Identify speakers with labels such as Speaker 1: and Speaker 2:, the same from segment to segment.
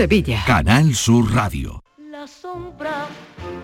Speaker 1: Sevilla.
Speaker 2: Canal Sur Radio.
Speaker 3: La sombra,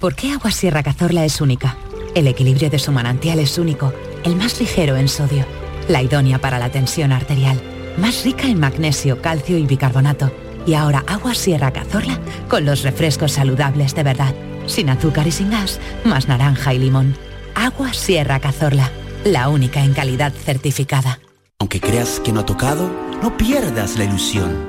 Speaker 4: ¿Por qué Agua Sierra Cazorla es única? El equilibrio de su manantial es único, el más ligero en sodio, la idónea para la tensión arterial, más rica en magnesio, calcio y bicarbonato. Y ahora Agua Sierra Cazorla con los refrescos saludables de verdad, sin azúcar y sin gas, más naranja y limón. Agua Sierra Cazorla, la única en calidad certificada.
Speaker 5: Aunque creas que no ha tocado, no pierdas la ilusión.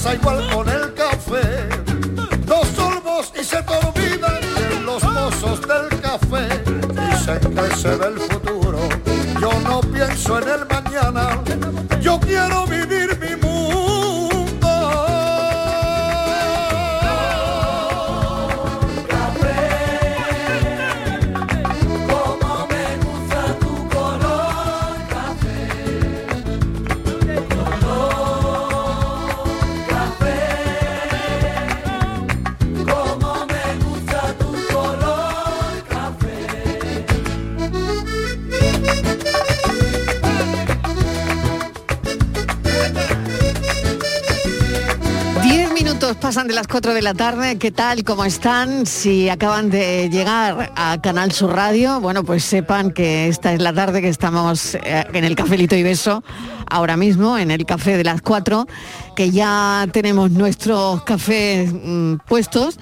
Speaker 6: Pasa igual con el café. Dos sorbos y se te de los pozos del café. Dicen que se ve el futuro. Yo no pienso en el mañana. Yo quiero vivir
Speaker 7: pasan de las 4 de la tarde. ¿Qué tal? ¿Cómo están? Si acaban de llegar a Canal Sur Radio, bueno, pues sepan que esta es la tarde que estamos eh, en el Cafelito y Beso, ahora mismo, en el café de las 4, que ya tenemos nuestros cafés mm, puestos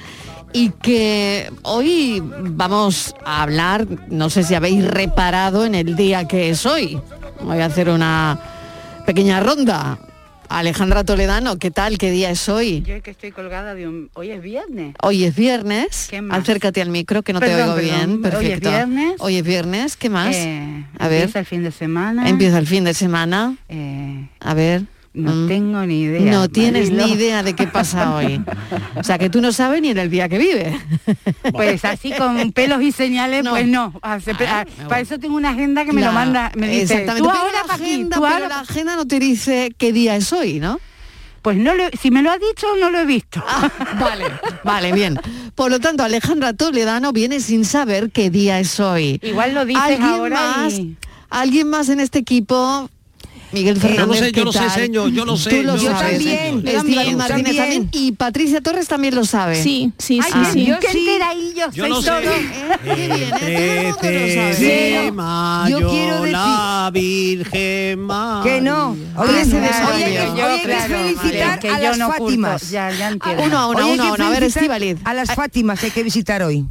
Speaker 7: y que hoy vamos a hablar, no sé si habéis reparado en el día que es hoy. Voy a hacer una pequeña ronda. Alejandra Toledano, ¿qué tal? ¿Qué día es hoy?
Speaker 8: Yo es que estoy colgada de un... Hoy es viernes.
Speaker 7: Hoy es viernes.
Speaker 8: ¿Qué más?
Speaker 7: Acércate al micro que no te oigo
Speaker 8: perdón.
Speaker 7: bien.
Speaker 8: Hoy es
Speaker 7: Perfecto.
Speaker 8: viernes.
Speaker 7: Hoy es viernes. ¿Qué más?
Speaker 8: Eh,
Speaker 7: a ver.
Speaker 8: Empieza el fin de semana.
Speaker 7: Empieza el fin de semana.
Speaker 8: Eh,
Speaker 7: A ver.
Speaker 8: No
Speaker 7: Mm.
Speaker 8: tengo ni idea.
Speaker 7: No tienes
Speaker 8: Marilo.
Speaker 7: ni idea de qué pasa hoy. O sea, que tú no sabes ni en el día que vive.
Speaker 8: Pues así con pelos y señales, pues no. Hace-
Speaker 7: Ah,
Speaker 8: ah, para eso tengo una agenda que me lo manda, me dice,
Speaker 7: exactamente.
Speaker 8: tú ahora
Speaker 7: la agenda,
Speaker 8: tú
Speaker 7: pero
Speaker 8: ahora
Speaker 7: la agenda no te dice qué día es hoy, ¿no?
Speaker 8: Pues no lo, si me lo ha dicho, no lo he visto.
Speaker 7: vale, vale, bien. Por lo tanto, Alejandra Toledano viene sin saber qué día es hoy.
Speaker 8: Igual lo dices
Speaker 7: ¿Alguien
Speaker 8: ahora
Speaker 7: más,
Speaker 8: y-
Speaker 7: ¿Alguien más en este equipo? Miguel Fernández,
Speaker 9: yo lo sé, yo
Speaker 7: ¿qué
Speaker 9: lo sé, señor, yo lo sé,
Speaker 7: Tú lo
Speaker 9: yo
Speaker 7: sabes.
Speaker 9: sé. Yo también,
Speaker 7: Martínez
Speaker 9: también.
Speaker 7: también. Y Patricia Torres también lo sabe.
Speaker 10: Sí, sí,
Speaker 8: Ay,
Speaker 10: sí,
Speaker 8: qué-
Speaker 10: sí.
Speaker 8: yo qué enteradillo
Speaker 9: Yo
Speaker 8: soy
Speaker 9: lo sé.
Speaker 8: todo.
Speaker 7: Qué bien, ¿eh?
Speaker 9: De
Speaker 7: Sí.
Speaker 9: mayo,
Speaker 11: Yo quiero decir-
Speaker 9: la Virgen María.
Speaker 11: Que no. Hoy es-
Speaker 7: sí,
Speaker 11: hoy
Speaker 7: sí,
Speaker 11: hay
Speaker 7: sí.
Speaker 11: que- felicitar a
Speaker 8: yo
Speaker 11: las. Fátimas.
Speaker 8: Ya, ya entiendo.
Speaker 7: Uno a uno, uno a
Speaker 11: que
Speaker 7: uno. A ver,
Speaker 11: felicitar
Speaker 7: Estíbaliz.
Speaker 11: A las Fátimas hay que visitar hoy.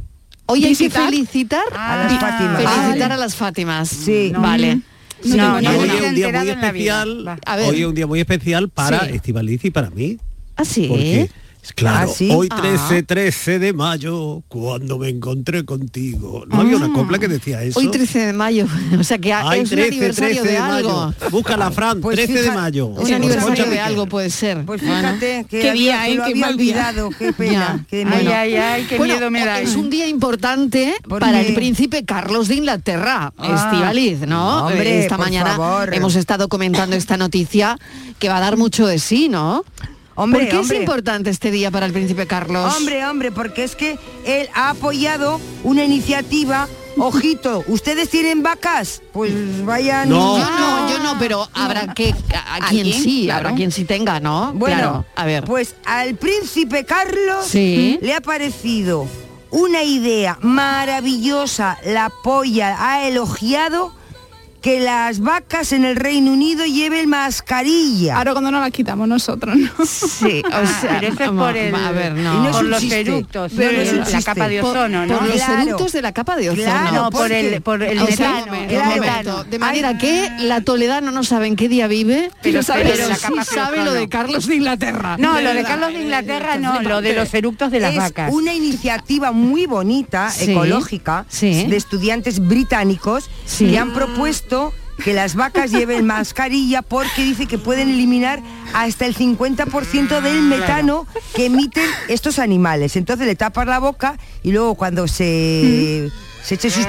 Speaker 7: Hoy hay que felicitar
Speaker 11: A las Fátimas.
Speaker 7: Felicitar
Speaker 11: Ah,
Speaker 7: a las Fátimas.
Speaker 11: Sí.
Speaker 7: Vale.
Speaker 8: No,
Speaker 10: No,
Speaker 9: hoy es un día muy especial. Hoy es un día muy especial para. Estivaliz y para mí.
Speaker 7: ¿Ah, sí?
Speaker 9: Porque, claro,
Speaker 11: ¿Ah, sí?
Speaker 9: hoy
Speaker 7: Ah.
Speaker 9: 13, 13 de mayo, cuando me encontré contigo. ¿No había una copla que decía eso?
Speaker 7: Hoy 13 de mayo. O sea que
Speaker 9: Ay,
Speaker 7: es
Speaker 9: 13,
Speaker 7: un aniversario
Speaker 9: 13
Speaker 7: de,
Speaker 9: de
Speaker 7: algo.
Speaker 9: mayo. Búscala, Fran,
Speaker 11: Pues
Speaker 9: 13 de
Speaker 11: fija-
Speaker 9: mayo.
Speaker 7: Un
Speaker 11: Sí,
Speaker 7: aniversario de algo puede ser.
Speaker 11: Pues fíjate que,
Speaker 10: Qué
Speaker 11: había-
Speaker 10: día,
Speaker 11: que
Speaker 10: ¿eh?
Speaker 11: lo
Speaker 10: Qué
Speaker 11: había
Speaker 10: mal día.
Speaker 11: olvidado. Qué pena. Qué
Speaker 8: Ay,
Speaker 11: bueno.
Speaker 8: ay, ay, qué
Speaker 7: Bueno,
Speaker 8: miedo me da.
Speaker 7: es
Speaker 8: ¿eh?
Speaker 7: un día importante
Speaker 11: ¿Por
Speaker 7: para
Speaker 11: qué?
Speaker 7: el príncipe Carlos de Inglaterra,
Speaker 11: Ah.
Speaker 7: Estivaliz, ¿no?
Speaker 11: Hombre,
Speaker 7: Eh, esta
Speaker 11: por
Speaker 7: mañana
Speaker 11: favor.
Speaker 7: hemos estado comentando esta noticia que va a dar mucho de sí, ¿no?
Speaker 11: Hombre,
Speaker 7: ¿Por qué
Speaker 11: hombre.
Speaker 7: es importante este día para el príncipe Carlos?
Speaker 11: Hombre, hombre, porque es que él ha apoyado una iniciativa. Ojito, ¿ustedes tienen vacas? Pues vayan.
Speaker 9: No.
Speaker 7: Yo no, yo no, pero habrá que a, a quien
Speaker 10: ¿Alguien?
Speaker 7: sí,
Speaker 10: Claro.
Speaker 7: habrá quien sí tenga, ¿no?
Speaker 11: Bueno,
Speaker 7: claro, a ver.
Speaker 11: pues al príncipe Carlos
Speaker 7: Sí.
Speaker 11: le ha parecido una idea maravillosa, la polla ha elogiado que las vacas en el Reino Unido lleven mascarilla.
Speaker 10: Ahora cuando nos las quitamos nosotros, ¿no?
Speaker 7: Sí, o sea,
Speaker 8: Pero eso es por el,
Speaker 7: a ver, no.
Speaker 11: no es
Speaker 8: por los eructos,
Speaker 11: Pero
Speaker 8: de
Speaker 11: no es un
Speaker 8: la capa de
Speaker 7: por,
Speaker 8: ozono, ¿no?
Speaker 7: por los
Speaker 11: Claro.
Speaker 7: eructos de la capa de ozono.
Speaker 11: Claro,
Speaker 8: no, por el, por el metano,
Speaker 7: momento. De manera que la Toledano no sabe en qué día vive,
Speaker 8: Pero sabe
Speaker 7: pero
Speaker 8: de la
Speaker 7: sí
Speaker 8: capa de
Speaker 7: sabe lo de Carlos de Inglaterra.
Speaker 8: No, lo de. Carlos de Inglaterra no, lo de los eructos de las
Speaker 11: es
Speaker 8: vacas.
Speaker 11: una iniciativa muy bonita,
Speaker 7: Sí,
Speaker 11: ecológica,
Speaker 7: sí.
Speaker 11: de estudiantes británicos
Speaker 7: Sí.
Speaker 11: que han propuesto que las vacas lleven mascarilla porque dice que pueden eliminar hasta el 50% del metano que emiten estos animales. Entonces le tapas la boca y luego cuando se, se eche sus.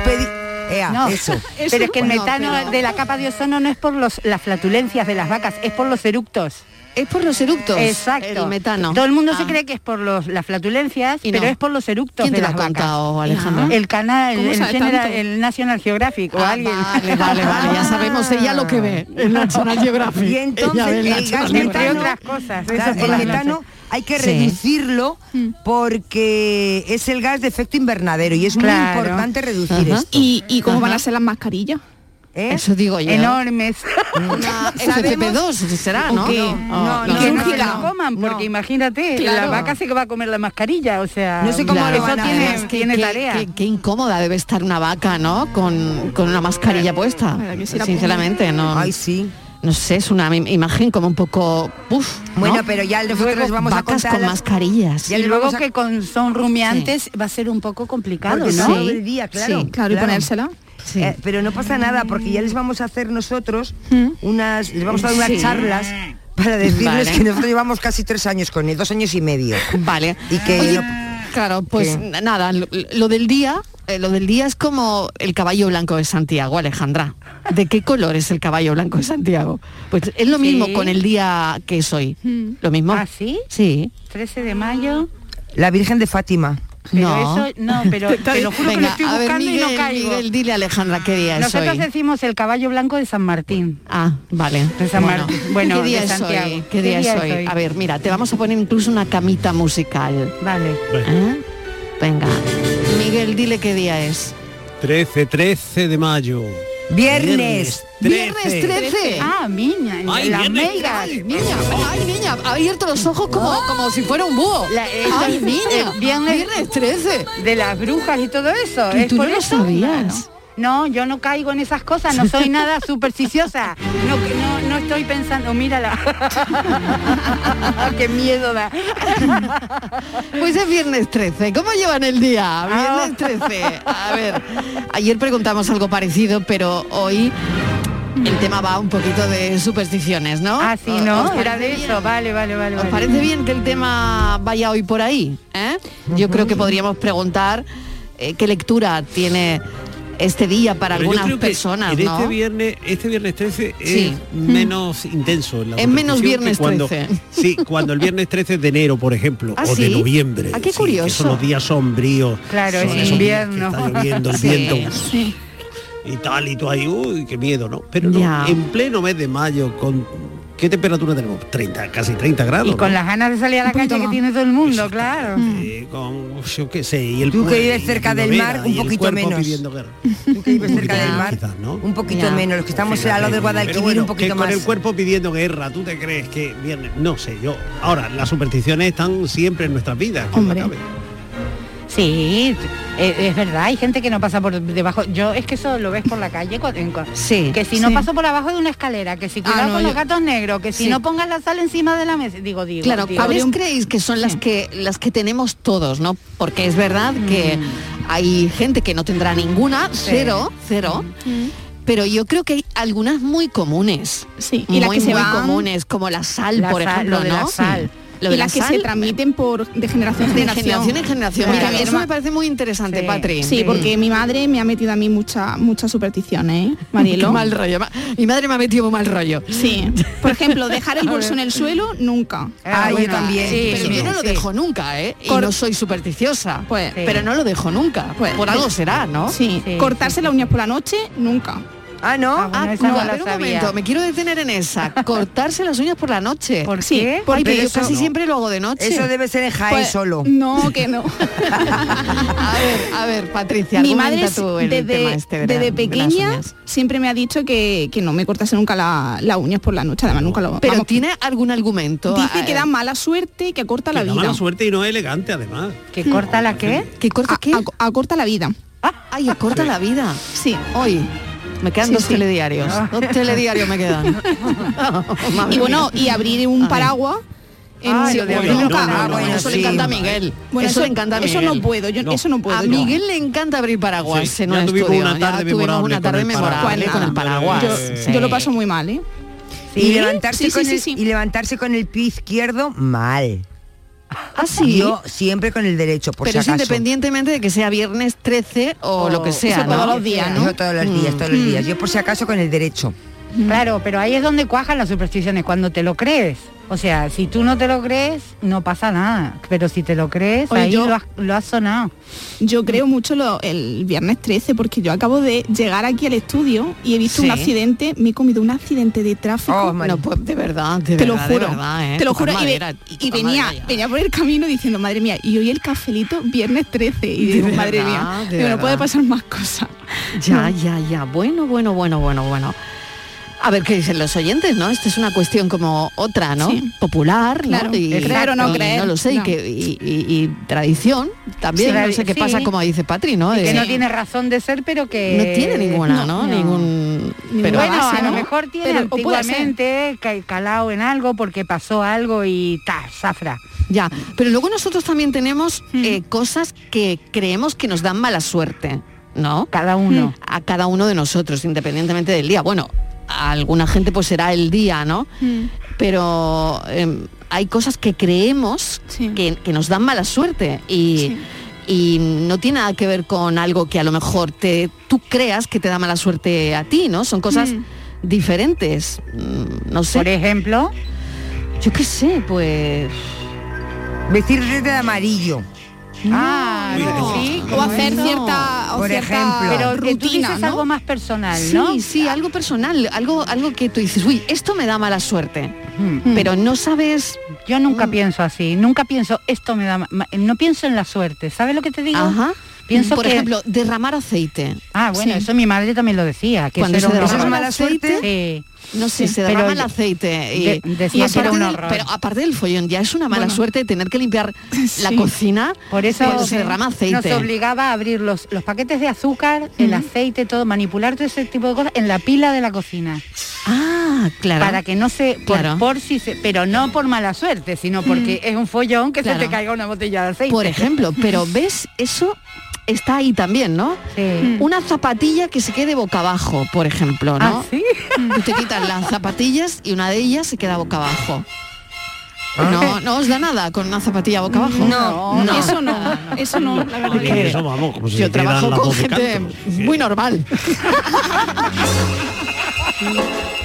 Speaker 11: Ea,
Speaker 8: No,
Speaker 11: eso.
Speaker 8: pero es que el metano
Speaker 7: pero-
Speaker 8: de la capa de ozono no es por los, las flatulencias de las vacas, es por los eructos.
Speaker 7: Es por los eructos.
Speaker 8: Exacto.
Speaker 7: El metano.
Speaker 8: Todo el mundo se
Speaker 7: Ah.
Speaker 8: cree que es por los, las flatulencias,
Speaker 7: Y
Speaker 8: pero es por los eructos
Speaker 7: ¿Quién
Speaker 8: de
Speaker 7: te lo
Speaker 8: las
Speaker 7: ha
Speaker 8: vacas.
Speaker 7: contado, Alejandra?
Speaker 8: El canal,
Speaker 10: ¿Cómo
Speaker 8: el, General- el National Geographic o
Speaker 7: Ah,
Speaker 8: alguien.
Speaker 7: Vale, vale, vale, ya sabemos ella lo que ve en National Geographic.
Speaker 11: Y entonces el gas.
Speaker 8: Entre otras cosas, eso
Speaker 11: Claro,
Speaker 8: por
Speaker 11: el
Speaker 8: las
Speaker 11: metano hay que
Speaker 7: Sí.
Speaker 11: reducirlo porque es el gas de efecto invernadero y es muy importante reducir
Speaker 7: Ajá.
Speaker 11: esto.
Speaker 10: ¿Y, y cómo van a ser las mascarillas?
Speaker 11: ¿Eh?
Speaker 7: Eso digo yo.
Speaker 8: Enormes.
Speaker 7: Una FFP2 será, ¿no?
Speaker 11: No,
Speaker 8: Y
Speaker 11: no,
Speaker 8: que
Speaker 11: no,
Speaker 8: no se
Speaker 11: no.
Speaker 8: la coman, porque
Speaker 11: No.
Speaker 8: imagínate,
Speaker 10: Claro.
Speaker 8: la vaca se va a comer la mascarilla, o sea,
Speaker 11: No sé cómo
Speaker 7: Claro,
Speaker 11: lo van
Speaker 8: eso
Speaker 11: a
Speaker 8: tiene.
Speaker 7: Es que
Speaker 8: tarea.
Speaker 7: Qué, qué incómoda debe estar una vaca, ¿no? Con, con una mascarilla puesta.
Speaker 10: que sí
Speaker 7: Sinceramente, no.
Speaker 11: Ay, sí.
Speaker 7: No sé, es una im- imagen como un poco. Uf, ¿no?
Speaker 11: Bueno, pero ya nosotros les vamos a
Speaker 7: Vacas
Speaker 11: contar
Speaker 7: con
Speaker 11: las-
Speaker 7: mascarillas.
Speaker 11: Ya
Speaker 8: y luego
Speaker 11: a-
Speaker 8: que con son rumiantes va a ser un poco complicado,
Speaker 11: Porque
Speaker 8: ¿no?
Speaker 11: no el día, claro.
Speaker 7: Sí,
Speaker 10: Claro, y ponérsela.
Speaker 7: Sí.
Speaker 11: Eh, pero no pasa nada porque ya les vamos a hacer nosotros unas, les vamos a dar unas
Speaker 7: Sí.
Speaker 11: charlas para decirles
Speaker 7: Vale.
Speaker 11: que nosotros llevamos casi tres años con él, dos años y medio.
Speaker 7: Vale.
Speaker 11: Y que
Speaker 7: Oye, claro, pues
Speaker 11: ¿Qué?
Speaker 7: nada, lo, lo del día, eh, lo del día es como el caballo blanco de Santiago, Alejandra. ¿De qué color es el caballo blanco de Santiago? Pues es lo mismo
Speaker 8: Sí.
Speaker 7: con el día que es hoy. Lo mismo.
Speaker 8: ¿Ah, sí?
Speaker 7: Sí.
Speaker 8: 13 de mayo.
Speaker 11: La Virgen de Fátima.
Speaker 8: Pero
Speaker 7: No.
Speaker 8: eso, no, pero te lo juro que lo
Speaker 7: Venga,
Speaker 8: estoy
Speaker 7: a ver,
Speaker 8: buscando y
Speaker 7: Miguel,
Speaker 8: no caigo.
Speaker 7: Miguel, dile Alejandra qué día es
Speaker 8: Nosotros
Speaker 7: hoy.
Speaker 8: decimos el caballo blanco de San Martín.
Speaker 7: Ah, vale.
Speaker 8: De San
Speaker 7: Bueno,
Speaker 8: Martín. Bueno,
Speaker 7: ¿qué día
Speaker 8: de Santiago.
Speaker 7: hoy? ¿Qué día es hoy? A ver, mira, te vamos a poner incluso una camita musical.
Speaker 8: Vale.
Speaker 7: ¿Eh? Venga. Miguel, dile qué día es.
Speaker 12: 13, 13 de mayo.
Speaker 11: Viernes.
Speaker 7: Viernes 13.
Speaker 8: Ah, niña,
Speaker 12: Ay,
Speaker 8: las
Speaker 12: viernes
Speaker 8: megas.
Speaker 7: Ay, niña, ay, niña, ha abierto los ojos como, como si fuera un búho.
Speaker 8: La- eso
Speaker 7: ay, niña,
Speaker 8: el viernes-
Speaker 7: viernes 13.
Speaker 8: De las brujas y todo eso.
Speaker 7: ¿Y
Speaker 8: ¿Es
Speaker 7: tú
Speaker 8: por
Speaker 7: no lo
Speaker 8: eso?
Speaker 7: sabías?
Speaker 8: No, yo no caigo en esas cosas, no soy nada supersticiosa. No, no, no estoy pensando, mírala. Qué miedo da.
Speaker 7: Pues es viernes 13. ¿Cómo llevan el día? Viernes 13. A ver, ayer preguntamos algo parecido, pero hoy el tema va un poquito de supersticiones, ¿no?
Speaker 8: Ah, sí,
Speaker 7: ¿Os
Speaker 8: no, era de eso. Vale, vale, vale.
Speaker 7: ¿Os
Speaker 8: vale.
Speaker 7: parece bien que el tema vaya hoy por ahí? eh? Yo creo que podríamos preguntar eh, qué lectura tiene este día para
Speaker 12: Pero yo
Speaker 7: algunas personas,
Speaker 12: en
Speaker 7: ¿no?
Speaker 12: este viernes, este viernes 13
Speaker 7: Sí.
Speaker 12: es menos intenso. en la
Speaker 7: Es menos viernes
Speaker 12: cuando,
Speaker 7: 13.
Speaker 12: Sí, cuando el viernes 13 de enero, por ejemplo,
Speaker 7: ¿Ah,
Speaker 12: o de noviembre.
Speaker 7: Ah, qué
Speaker 12: sí,
Speaker 7: curioso.
Speaker 12: Que son los días sombríos.
Speaker 8: Claro,
Speaker 12: son
Speaker 8: es invierno.
Speaker 12: que está lloviendo el
Speaker 7: Sí,
Speaker 12: viento
Speaker 13: Sí.
Speaker 12: y tal, y tú ahí, uy, qué miedo, ¿no? Pero no,
Speaker 7: Ya.
Speaker 12: en pleno mes de mayo, con ¿qué temperatura tenemos? 30, casi 30 grados.
Speaker 8: Y con
Speaker 12: ¿no?
Speaker 8: las ganas de salir a la calle que tiene todo el mundo, claro.
Speaker 12: Eh, con, yo qué sé, y el
Speaker 11: Tú que vives cerca del mar, un poquito menos. Tú que vives cerca del mar, un poquito menos. Los que estamos al lado del
Speaker 12: Pero
Speaker 11: Guadalquivir,
Speaker 12: bueno,
Speaker 11: un
Speaker 12: que
Speaker 11: poquito
Speaker 12: con
Speaker 11: más.
Speaker 12: el cuerpo pidiendo guerra, ¿tú te crees que viene? No sé, yo. Ahora, las supersticiones están siempre en nuestras vidas. que
Speaker 13: Hombre.
Speaker 8: Sí, eh, es verdad, hay gente que no pasa por debajo. Yo es que eso lo ves por la calle. en
Speaker 7: Sí.
Speaker 8: Que si no
Speaker 13: Sí.
Speaker 8: paso por abajo de una escalera, que si cuidado
Speaker 13: Ah, no,
Speaker 8: con
Speaker 13: yo-
Speaker 8: los gatos negros, que si no pongas la sal encima de la mesa. Digo, digo.
Speaker 7: Claro,
Speaker 8: digo.
Speaker 7: ¿cuáles creéis que son las que las que tenemos todos, no? Porque es verdad que
Speaker 8: Mm.
Speaker 7: hay gente que no tendrá ninguna, cero, cero. Pero yo creo que hay algunas muy comunes.
Speaker 13: Sí, y las
Speaker 7: muy,
Speaker 13: que se
Speaker 7: muy
Speaker 13: van-
Speaker 7: comunes, como la sal,
Speaker 8: La
Speaker 7: por
Speaker 8: sal,
Speaker 7: ejemplo,
Speaker 8: lo de
Speaker 7: ¿no?
Speaker 8: la sal.
Speaker 7: Lo
Speaker 13: y
Speaker 7: la
Speaker 13: las que se transmiten por de generación en
Speaker 7: de
Speaker 13: generación.
Speaker 7: en generación. Mira, eso me parece muy interesante,
Speaker 8: Sí.
Speaker 7: Patri.
Speaker 13: Sí, porque mi madre me ha metido a mí mucha, muchas supersticiones, ¿eh? Marilo.
Speaker 7: mal rollo. Mi madre me ha metido mal rollo.
Speaker 13: Sí. Por ejemplo, dejar el bolso en el suelo, nunca.
Speaker 11: Ah, yo también.
Speaker 8: sí,
Speaker 7: Pero
Speaker 8: sí,
Speaker 7: yo no lo dejo nunca, ¿eh? Y
Speaker 13: Cor-
Speaker 7: no soy supersticiosa.
Speaker 13: Pues-.
Speaker 7: Pero no lo dejo nunca.
Speaker 13: Pues-
Speaker 7: por algo será, ¿no?
Speaker 13: Sí. Cortarse las uñas por la noche, nunca.
Speaker 11: Ah, ¿no?
Speaker 8: Ah, bueno,
Speaker 7: Ah,
Speaker 8: esa
Speaker 7: no,
Speaker 8: no
Speaker 7: a
Speaker 8: la
Speaker 7: ver un momento, me quiero detener en esa. Cortarse las uñas por la noche.
Speaker 8: ¿Por
Speaker 13: Sí,
Speaker 8: qué?
Speaker 7: Pero yo
Speaker 11: eso-
Speaker 7: casi
Speaker 11: no.
Speaker 7: siempre lo hago de noche.
Speaker 11: Eso debe ser en Jaén
Speaker 13: Pues,
Speaker 11: solo.
Speaker 13: No, que no.
Speaker 7: A ver, a ver, Patricia,
Speaker 13: mi
Speaker 7: argumenta
Speaker 13: madre
Speaker 7: tú el tema
Speaker 13: desde,
Speaker 7: este de, la-
Speaker 13: desde pequeña siempre me ha dicho que, que no me cortase nunca la- las uñas por la noche, además nunca lo
Speaker 7: Pero
Speaker 13: vamos,
Speaker 7: tiene algún argumento.
Speaker 13: Dice que
Speaker 7: Eh,
Speaker 13: da mala suerte y que corta la
Speaker 12: Que da
Speaker 13: vida.
Speaker 12: mala suerte y no es elegante, además.
Speaker 8: ¿Que corta la qué?
Speaker 7: ¿Que corta
Speaker 13: A-
Speaker 7: qué?
Speaker 13: a- acorta la vida.
Speaker 7: Ay, acorta la vida.
Speaker 13: Sí.
Speaker 7: Hoy. Me quedan
Speaker 13: Sí,
Speaker 7: dos
Speaker 13: sí.
Speaker 7: telediarios. Dos telediarios me quedan.
Speaker 13: Y bueno,
Speaker 7: mía.
Speaker 13: y abrir un
Speaker 7: Ay.
Speaker 13: paraguas. En
Speaker 7: abrir
Speaker 12: No, no,
Speaker 7: paraguas.
Speaker 12: no, no,
Speaker 7: eso
Speaker 11: sí.
Speaker 7: le encanta a Miguel.
Speaker 13: Bueno,
Speaker 7: eso, le encanta a
Speaker 13: eso no puedo, yo
Speaker 12: No.
Speaker 13: eso no puedo.
Speaker 7: A. Miguel le encanta abrir paraguas
Speaker 12: Sí,
Speaker 7: en un
Speaker 12: tuvimos
Speaker 7: estudio.
Speaker 12: una tarde
Speaker 7: ya tuvimos
Speaker 12: memorable
Speaker 7: una tarde
Speaker 12: con el paraguas.
Speaker 7: memorable con el paraguas.
Speaker 13: Yo,
Speaker 7: Sí.
Speaker 13: yo lo paso muy mal, ¿eh?
Speaker 11: Y
Speaker 13: ¿Sí?
Speaker 11: levantarse
Speaker 13: Sí,
Speaker 11: con
Speaker 13: sí,
Speaker 11: el,
Speaker 13: sí, sí.
Speaker 11: y levantarse con el pie izquierdo mal.
Speaker 7: Ah, sí.
Speaker 11: Yo siempre con el derecho, por
Speaker 7: Pero
Speaker 11: si
Speaker 7: es
Speaker 11: acaso.
Speaker 7: independientemente de que sea viernes 13 o
Speaker 8: O-
Speaker 7: lo que sea,
Speaker 13: eso
Speaker 7: ¿no?
Speaker 13: todos los días, ¿no?
Speaker 11: Yo todos los días, todos los
Speaker 13: Mm.
Speaker 11: días. Yo por si acaso con el derecho.
Speaker 8: Claro, pero ahí es donde cuajan las supersticiones, cuando te lo crees. O sea, si tú no te lo crees, no pasa nada. Pero si te lo crees,
Speaker 13: Oye,
Speaker 8: ahí
Speaker 13: yo-
Speaker 8: lo, has, lo has sonado.
Speaker 13: Yo creo mucho lo- el viernes 13 porque yo acabo de llegar aquí al estudio y he visto
Speaker 7: Sí.
Speaker 13: un accidente, me he comido un accidente de tráfico.
Speaker 11: Oh.
Speaker 7: No, pues de verdad, de
Speaker 13: te lo
Speaker 7: verdad, de
Speaker 13: juro,
Speaker 7: verdad, ¿eh?
Speaker 13: te lo juro. Y,
Speaker 7: madera,
Speaker 13: venía, venía por el camino diciendo, madre mía, y hoy el cafelito viernes 13. Y
Speaker 7: De
Speaker 13: digo,
Speaker 7: verdad,
Speaker 13: madre mía,
Speaker 7: de
Speaker 13: digo, no puede
Speaker 7: verdad.
Speaker 13: pasar más cosas.
Speaker 7: Ya, ya, ya. Bueno, bueno, bueno, bueno, bueno. A ver qué dicen los oyentes, ¿no? Esta es una cuestión como otra, ¿no?
Speaker 13: Sí.
Speaker 7: Popular, ¿no?
Speaker 13: Claro,
Speaker 7: Y,
Speaker 13: creer o no creer,
Speaker 7: No lo sé, y,
Speaker 13: no.
Speaker 7: que, y, y- y tradición también.
Speaker 8: Sí,
Speaker 7: no sé qué
Speaker 8: sí.
Speaker 7: pasa, como dice Patri, ¿no?
Speaker 8: Que no tiene razón de ser, pero que...
Speaker 7: no tiene ninguna, ¿no?
Speaker 8: no.
Speaker 7: Ningún... Pero
Speaker 8: bueno,
Speaker 13: base,
Speaker 8: a lo
Speaker 13: ¿no?
Speaker 8: mejor tiene
Speaker 13: Pero-
Speaker 8: antiguamente ca- calado en algo porque pasó algo y ta, zafra.
Speaker 7: Ya, pero luego nosotros también tenemos
Speaker 13: Hmm.
Speaker 7: eh, cosas que creemos que nos dan mala suerte, ¿no?
Speaker 8: Cada uno.
Speaker 7: A cada uno de nosotros, independientemente del día. Bueno, a alguna gente pues será el día, ¿no?
Speaker 13: Mm.
Speaker 7: Pero em, hay cosas que creemos
Speaker 13: Sí.
Speaker 7: que, que nos dan mala suerte y,
Speaker 13: Sí.
Speaker 7: y no tiene nada que ver con algo que a lo mejor te, tú creas que te da mala suerte a ti, ¿no? Son cosas
Speaker 13: Mm.
Speaker 7: diferentes. Mm, No sé.
Speaker 8: Por ejemplo,
Speaker 7: Yo qué sé, pues...
Speaker 11: Vestirte de amarillo.
Speaker 8: Ah, sí,
Speaker 10: o hacer
Speaker 8: eso.
Speaker 10: cierta, o
Speaker 8: Por
Speaker 10: cierta
Speaker 8: ejemplo. Pero que tú
Speaker 10: rutina,
Speaker 8: dices
Speaker 10: ¿no?
Speaker 8: algo más personal,
Speaker 7: Sí,
Speaker 8: ¿no?
Speaker 7: sí, algo personal, algo, algo que tú dices, uy, esto me da mala suerte. Pero no sabes.
Speaker 8: Yo nunca pienso así, nunca pienso esto me da, no pienso en la suerte. ¿Sabes lo que te digo?
Speaker 7: Ajá.
Speaker 8: Pienso
Speaker 7: Por
Speaker 8: que-
Speaker 7: ejemplo, derramar aceite.
Speaker 8: Ah, bueno,
Speaker 7: Sí.
Speaker 8: eso mi madre también lo decía, que
Speaker 7: Cuando
Speaker 8: eso
Speaker 7: se derrama el aceite,
Speaker 8: Sí.
Speaker 7: No sé,
Speaker 8: Sí,
Speaker 7: se derrama el aceite y,
Speaker 8: de-
Speaker 7: y aparte
Speaker 8: un
Speaker 7: del-. Pero aparte del follón, ya es una mala
Speaker 8: Bueno.
Speaker 7: suerte tener que limpiar la cocina
Speaker 8: Por eso
Speaker 7: cuando se derrama
Speaker 8: nos
Speaker 7: aceite.
Speaker 8: obligaba a abrir los, los paquetes de azúcar, el aceite, todo, manipular todo ese tipo de cosas en la pila de la cocina.
Speaker 7: Ah, claro.
Speaker 8: Para que no se, por,
Speaker 7: Claro.
Speaker 8: por si se, pero no por mala suerte, sino porque es un follón que
Speaker 7: Claro.
Speaker 8: se te caiga una botella de aceite.
Speaker 7: Por ejemplo, pero ves, eso está ahí también, ¿no? Una zapatilla que se quede boca abajo, por ejemplo, ¿no?
Speaker 8: ¿Ah, sí?
Speaker 7: Tú te quitas las zapatillas y una de ellas se queda boca abajo.
Speaker 12: Ah.
Speaker 7: No, no os da nada con una zapatilla boca abajo.
Speaker 10: No, eso no, eso no, la verdad
Speaker 12: Es
Speaker 10: que
Speaker 12: eso, vamos, como si
Speaker 7: Yo trabajo con gente
Speaker 12: canto.
Speaker 7: muy normal.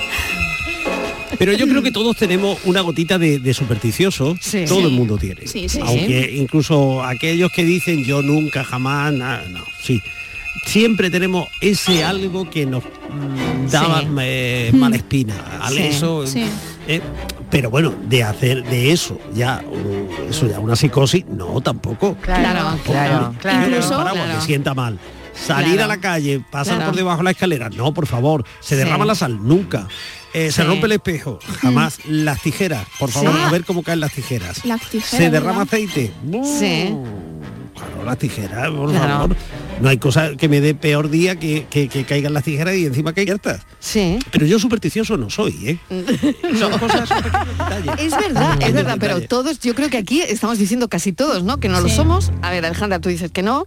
Speaker 12: Pero yo creo que todos tenemos una gotita de, de supersticioso,
Speaker 7: Sí.
Speaker 12: todo
Speaker 7: Sí.
Speaker 12: el mundo tiene.
Speaker 7: Sí,
Speaker 12: Aunque incluso aquellos que dicen yo nunca, jamás, nada, no, sí. Siempre tenemos ese algo que nos da
Speaker 7: Sí.
Speaker 12: eh,
Speaker 7: Mm.
Speaker 12: mala espina. Al eso, eh, pero bueno, de hacer de eso ya uh, eso ya una psicosis, no tampoco.
Speaker 7: Claro, claro, claro.
Speaker 12: Incluso
Speaker 7: Claro.
Speaker 12: que sienta mal. Salir
Speaker 7: Claro.
Speaker 12: a la calle, pasar
Speaker 7: Claro.
Speaker 12: por debajo de la escalera, no, por favor. Se
Speaker 7: Sí.
Speaker 12: derrama la sal, nunca. Eh, Se rompe el espejo, jamás. Las tijeras, por favor,
Speaker 7: Sí.
Speaker 12: a ver cómo caen las tijeras.
Speaker 10: Las tijeras,
Speaker 12: Se derrama
Speaker 10: ¿verdad?
Speaker 12: aceite.
Speaker 7: Sí.
Speaker 12: Claro, las tijeras, por
Speaker 7: Claro.
Speaker 12: favor. No hay cosa que me dé peor día que, que, que caigan las tijeras y encima caigan estas.
Speaker 7: Sí.
Speaker 12: Pero yo supersticioso no soy, ¿eh? Son cosas.
Speaker 7: Es verdad, es verdad, pero todos, yo creo que aquí estamos diciendo casi todos, ¿no? Que no lo somos. A ver, Alejandra, tú dices que no.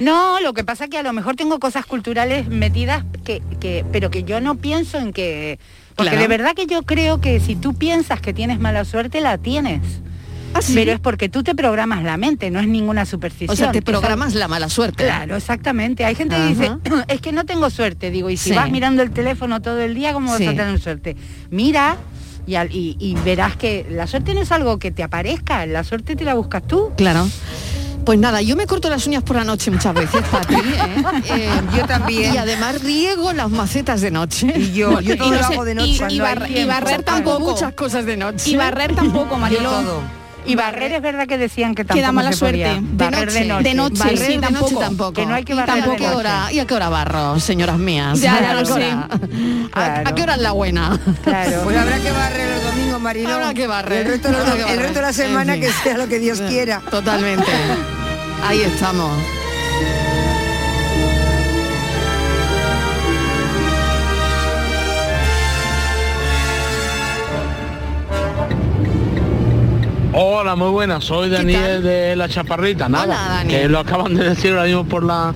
Speaker 8: No, lo que pasa es que a lo mejor tengo cosas culturales metidas que, que pero que yo no pienso en que porque
Speaker 7: Claro.
Speaker 8: de verdad que yo creo que si tú piensas que tienes mala suerte la tienes.
Speaker 7: ¿Ah, sí?
Speaker 8: Pero es porque tú te programas la mente, no es ninguna superstición.
Speaker 7: O sea, te programas la mala suerte.
Speaker 8: Claro, exactamente. Hay gente que dice, es que no tengo suerte. Digo, y si
Speaker 7: Sí.
Speaker 8: vas mirando el teléfono todo el día, ¿cómo vas a tener suerte? Mira y, y- y verás que la suerte no es algo que te aparezca, la suerte te la buscas tú.
Speaker 7: Claro. Pues nada, yo me corto las uñas por la noche muchas veces, Pati. ¿eh? Eh,
Speaker 11: Yo también.
Speaker 7: Y además riego las macetas de noche.
Speaker 11: Y yo, yo todo
Speaker 10: Y no
Speaker 11: lo
Speaker 10: sé,
Speaker 11: hago de noche.
Speaker 10: y
Speaker 11: cuando
Speaker 10: barre-
Speaker 11: hay
Speaker 10: y
Speaker 11: tiempo.
Speaker 10: barrer
Speaker 7: Hago
Speaker 10: tampoco.
Speaker 7: muchas cosas de noche.
Speaker 10: Y barrer tampoco, Mariló.
Speaker 8: Y barrer es verdad que decían que tampoco
Speaker 10: Que da mala
Speaker 8: se podía.
Speaker 10: suerte.
Speaker 8: Barrer de noche.
Speaker 10: De noche,
Speaker 7: Barrer
Speaker 10: sí,
Speaker 7: de noche
Speaker 10: tampoco.
Speaker 7: tampoco.
Speaker 8: Que no hay que
Speaker 7: ¿Y
Speaker 8: barrer de
Speaker 7: tampoco
Speaker 8: noche.
Speaker 7: hora- ¿Y a qué hora barro, señoras mías?
Speaker 10: Ya,
Speaker 7: ¿A
Speaker 10: ya lo
Speaker 7: qué
Speaker 10: sé.
Speaker 7: hora? ¿A, qué hora es la buena?
Speaker 8: Claro.
Speaker 11: Pues habrá que barrer el domingo, Mariló.
Speaker 7: Habrá que barrer.
Speaker 11: El resto, de
Speaker 7: Habrá
Speaker 11: el resto de la semana
Speaker 7: En
Speaker 11: que sea lo que Dios quiera.
Speaker 7: Totalmente. Ahí estamos.
Speaker 14: Hola, muy buenas, soy Daniel de La Chaparrita, nada,
Speaker 7: Hola, Daniel.
Speaker 14: que lo acaban de decir ahora mismo por la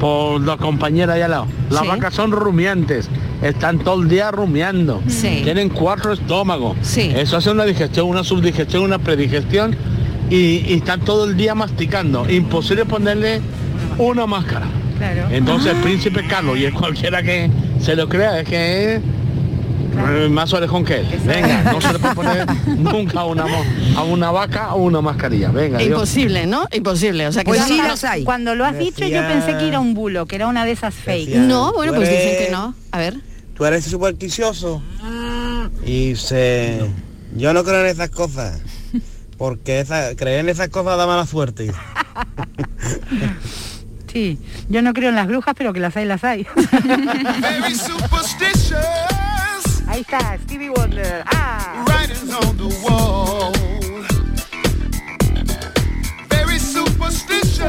Speaker 14: por la compañera allá al lado. Las
Speaker 7: Sí.
Speaker 14: vacas son rumiantes, están todo el día rumiando,
Speaker 7: Sí.
Speaker 14: tienen cuatro estómagos,
Speaker 7: Sí.
Speaker 14: eso hace una digestión, una subdigestión, una predigestión y, y están todo el día masticando, imposible ponerle una máscara.
Speaker 8: Claro.
Speaker 14: Entonces
Speaker 7: Ah.
Speaker 14: el príncipe Carlos y el cualquiera que se lo crea es que es eh, más orejón que él. Venga, no se le puede poner nunca a una, a una vaca o una mascarilla. Venga, Dios.
Speaker 7: Imposible, ¿no? Imposible. O sea que
Speaker 11: Pues sí,
Speaker 8: Cuando-
Speaker 11: las hay.
Speaker 8: Cuando lo has dicho yo pensé que era un bulo, que era una de esas fake.
Speaker 7: No, bueno, pues dicen que no. A ver.
Speaker 15: Tú eres supersticioso. Y se... Yo no creo en esas cosas. Porque esa- creer en esas cosas da mala suerte.
Speaker 8: Sí, yo no creo en las brujas, pero que las hay, las hay. Ahí está, Stevie Wonder. Ah.
Speaker 16: On the wall. Very superstitious.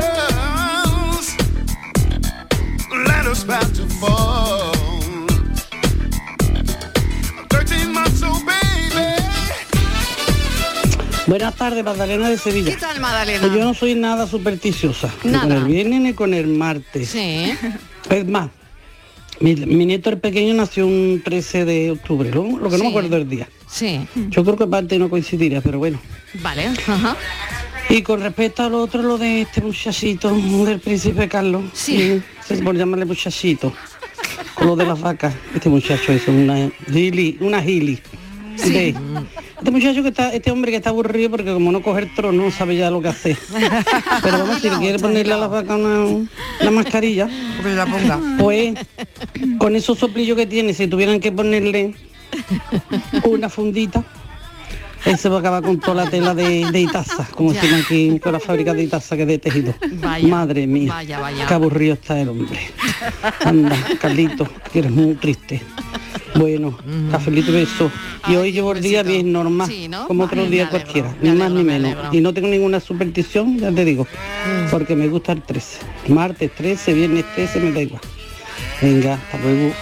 Speaker 16: Let us about to fall.
Speaker 17: Buenas tardes, Magdalena de Sevilla.
Speaker 7: ¿Qué tal, Madalena?
Speaker 17: Pues yo no soy nada supersticiosa, ni con
Speaker 7: Nada.
Speaker 17: el viernes ni con el martes.
Speaker 7: Sí.
Speaker 17: Es más, mi, mi nieto el pequeño nació un 13 de octubre, lo, lo que no me acuerdo del día.
Speaker 7: Sí.
Speaker 17: Yo creo que parte no coincidiría, pero bueno.
Speaker 7: Vale. Ajá.
Speaker 17: Y con respecto a lo otro, lo de este muchachito del príncipe Carlos,
Speaker 7: Sí.
Speaker 17: sí, por llamarle muchachito, con lo de las vacas, este muchacho es una gili, una gili
Speaker 7: Sí.
Speaker 17: Este muchacho que está, este hombre que está aburrido porque como no coge el trono no sabe ya lo que hacer. Pero vamos, si le quiere ponerle a la vaca una, una mascarilla,
Speaker 11: pues la ponga.
Speaker 17: Pues con esos soplillos que tiene, si tuvieran que ponerle una fundita, se va a acabar con toda la tela de, de Itaza, como decimos aquí con la fábrica de Itaza que es de tejido.
Speaker 7: Vaya,
Speaker 17: Madre mía,
Speaker 7: vaya, vaya.
Speaker 17: qué aburrido está el hombre. Anda, Carlito, que eres muy triste. Bueno, cafelito y beso. Y hoy llevo el día bien normal, como otro día cualquiera, ni más ni menos. Y no tengo ninguna superstición, ya te digo, porque me gusta el 13. Martes 13, viernes 13, me da igual. Venga, hasta luego.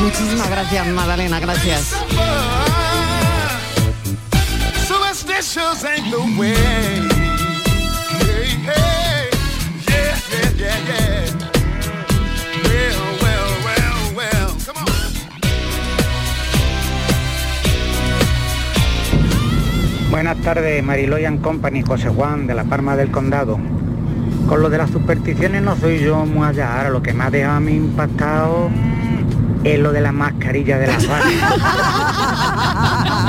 Speaker 7: Muchísimas gracias, Magdalena, gracias.
Speaker 16: Superstitious ain't the way. Hey, hey, yeah, yeah, yeah, yeah. Well, well, well, well, come on.
Speaker 18: Buenas tardes, Mariloy and Company, José Juan de la Palma del Condado. Con lo de las supersticiones no soy yo muy allá, ahora lo que me ha dejado a mí impactado es lo de la mascarilla de las vacas.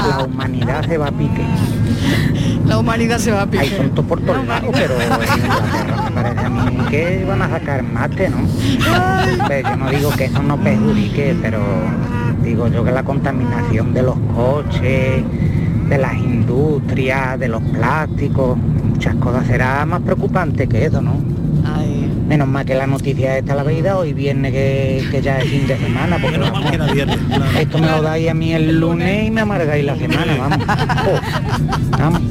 Speaker 18: La humanidad se va a pique.
Speaker 7: La humanidad se va a pique.
Speaker 18: Hay tonto por todos lados, pero me parece a mí que van a sacar mate, ¿no? Pero yo no digo que eso no perjudique, pero digo yo que la contaminación de los coches, de las industrias, de los plásticos, muchas cosas será más preocupante que eso, ¿no? Menos mal que la noticia esta la habéis dado hoy viernes que, que ya es fin de semana, porque vamos, esto me lo dais a mí el lunes y me amargáis la semana, vamos. Oh, vamos.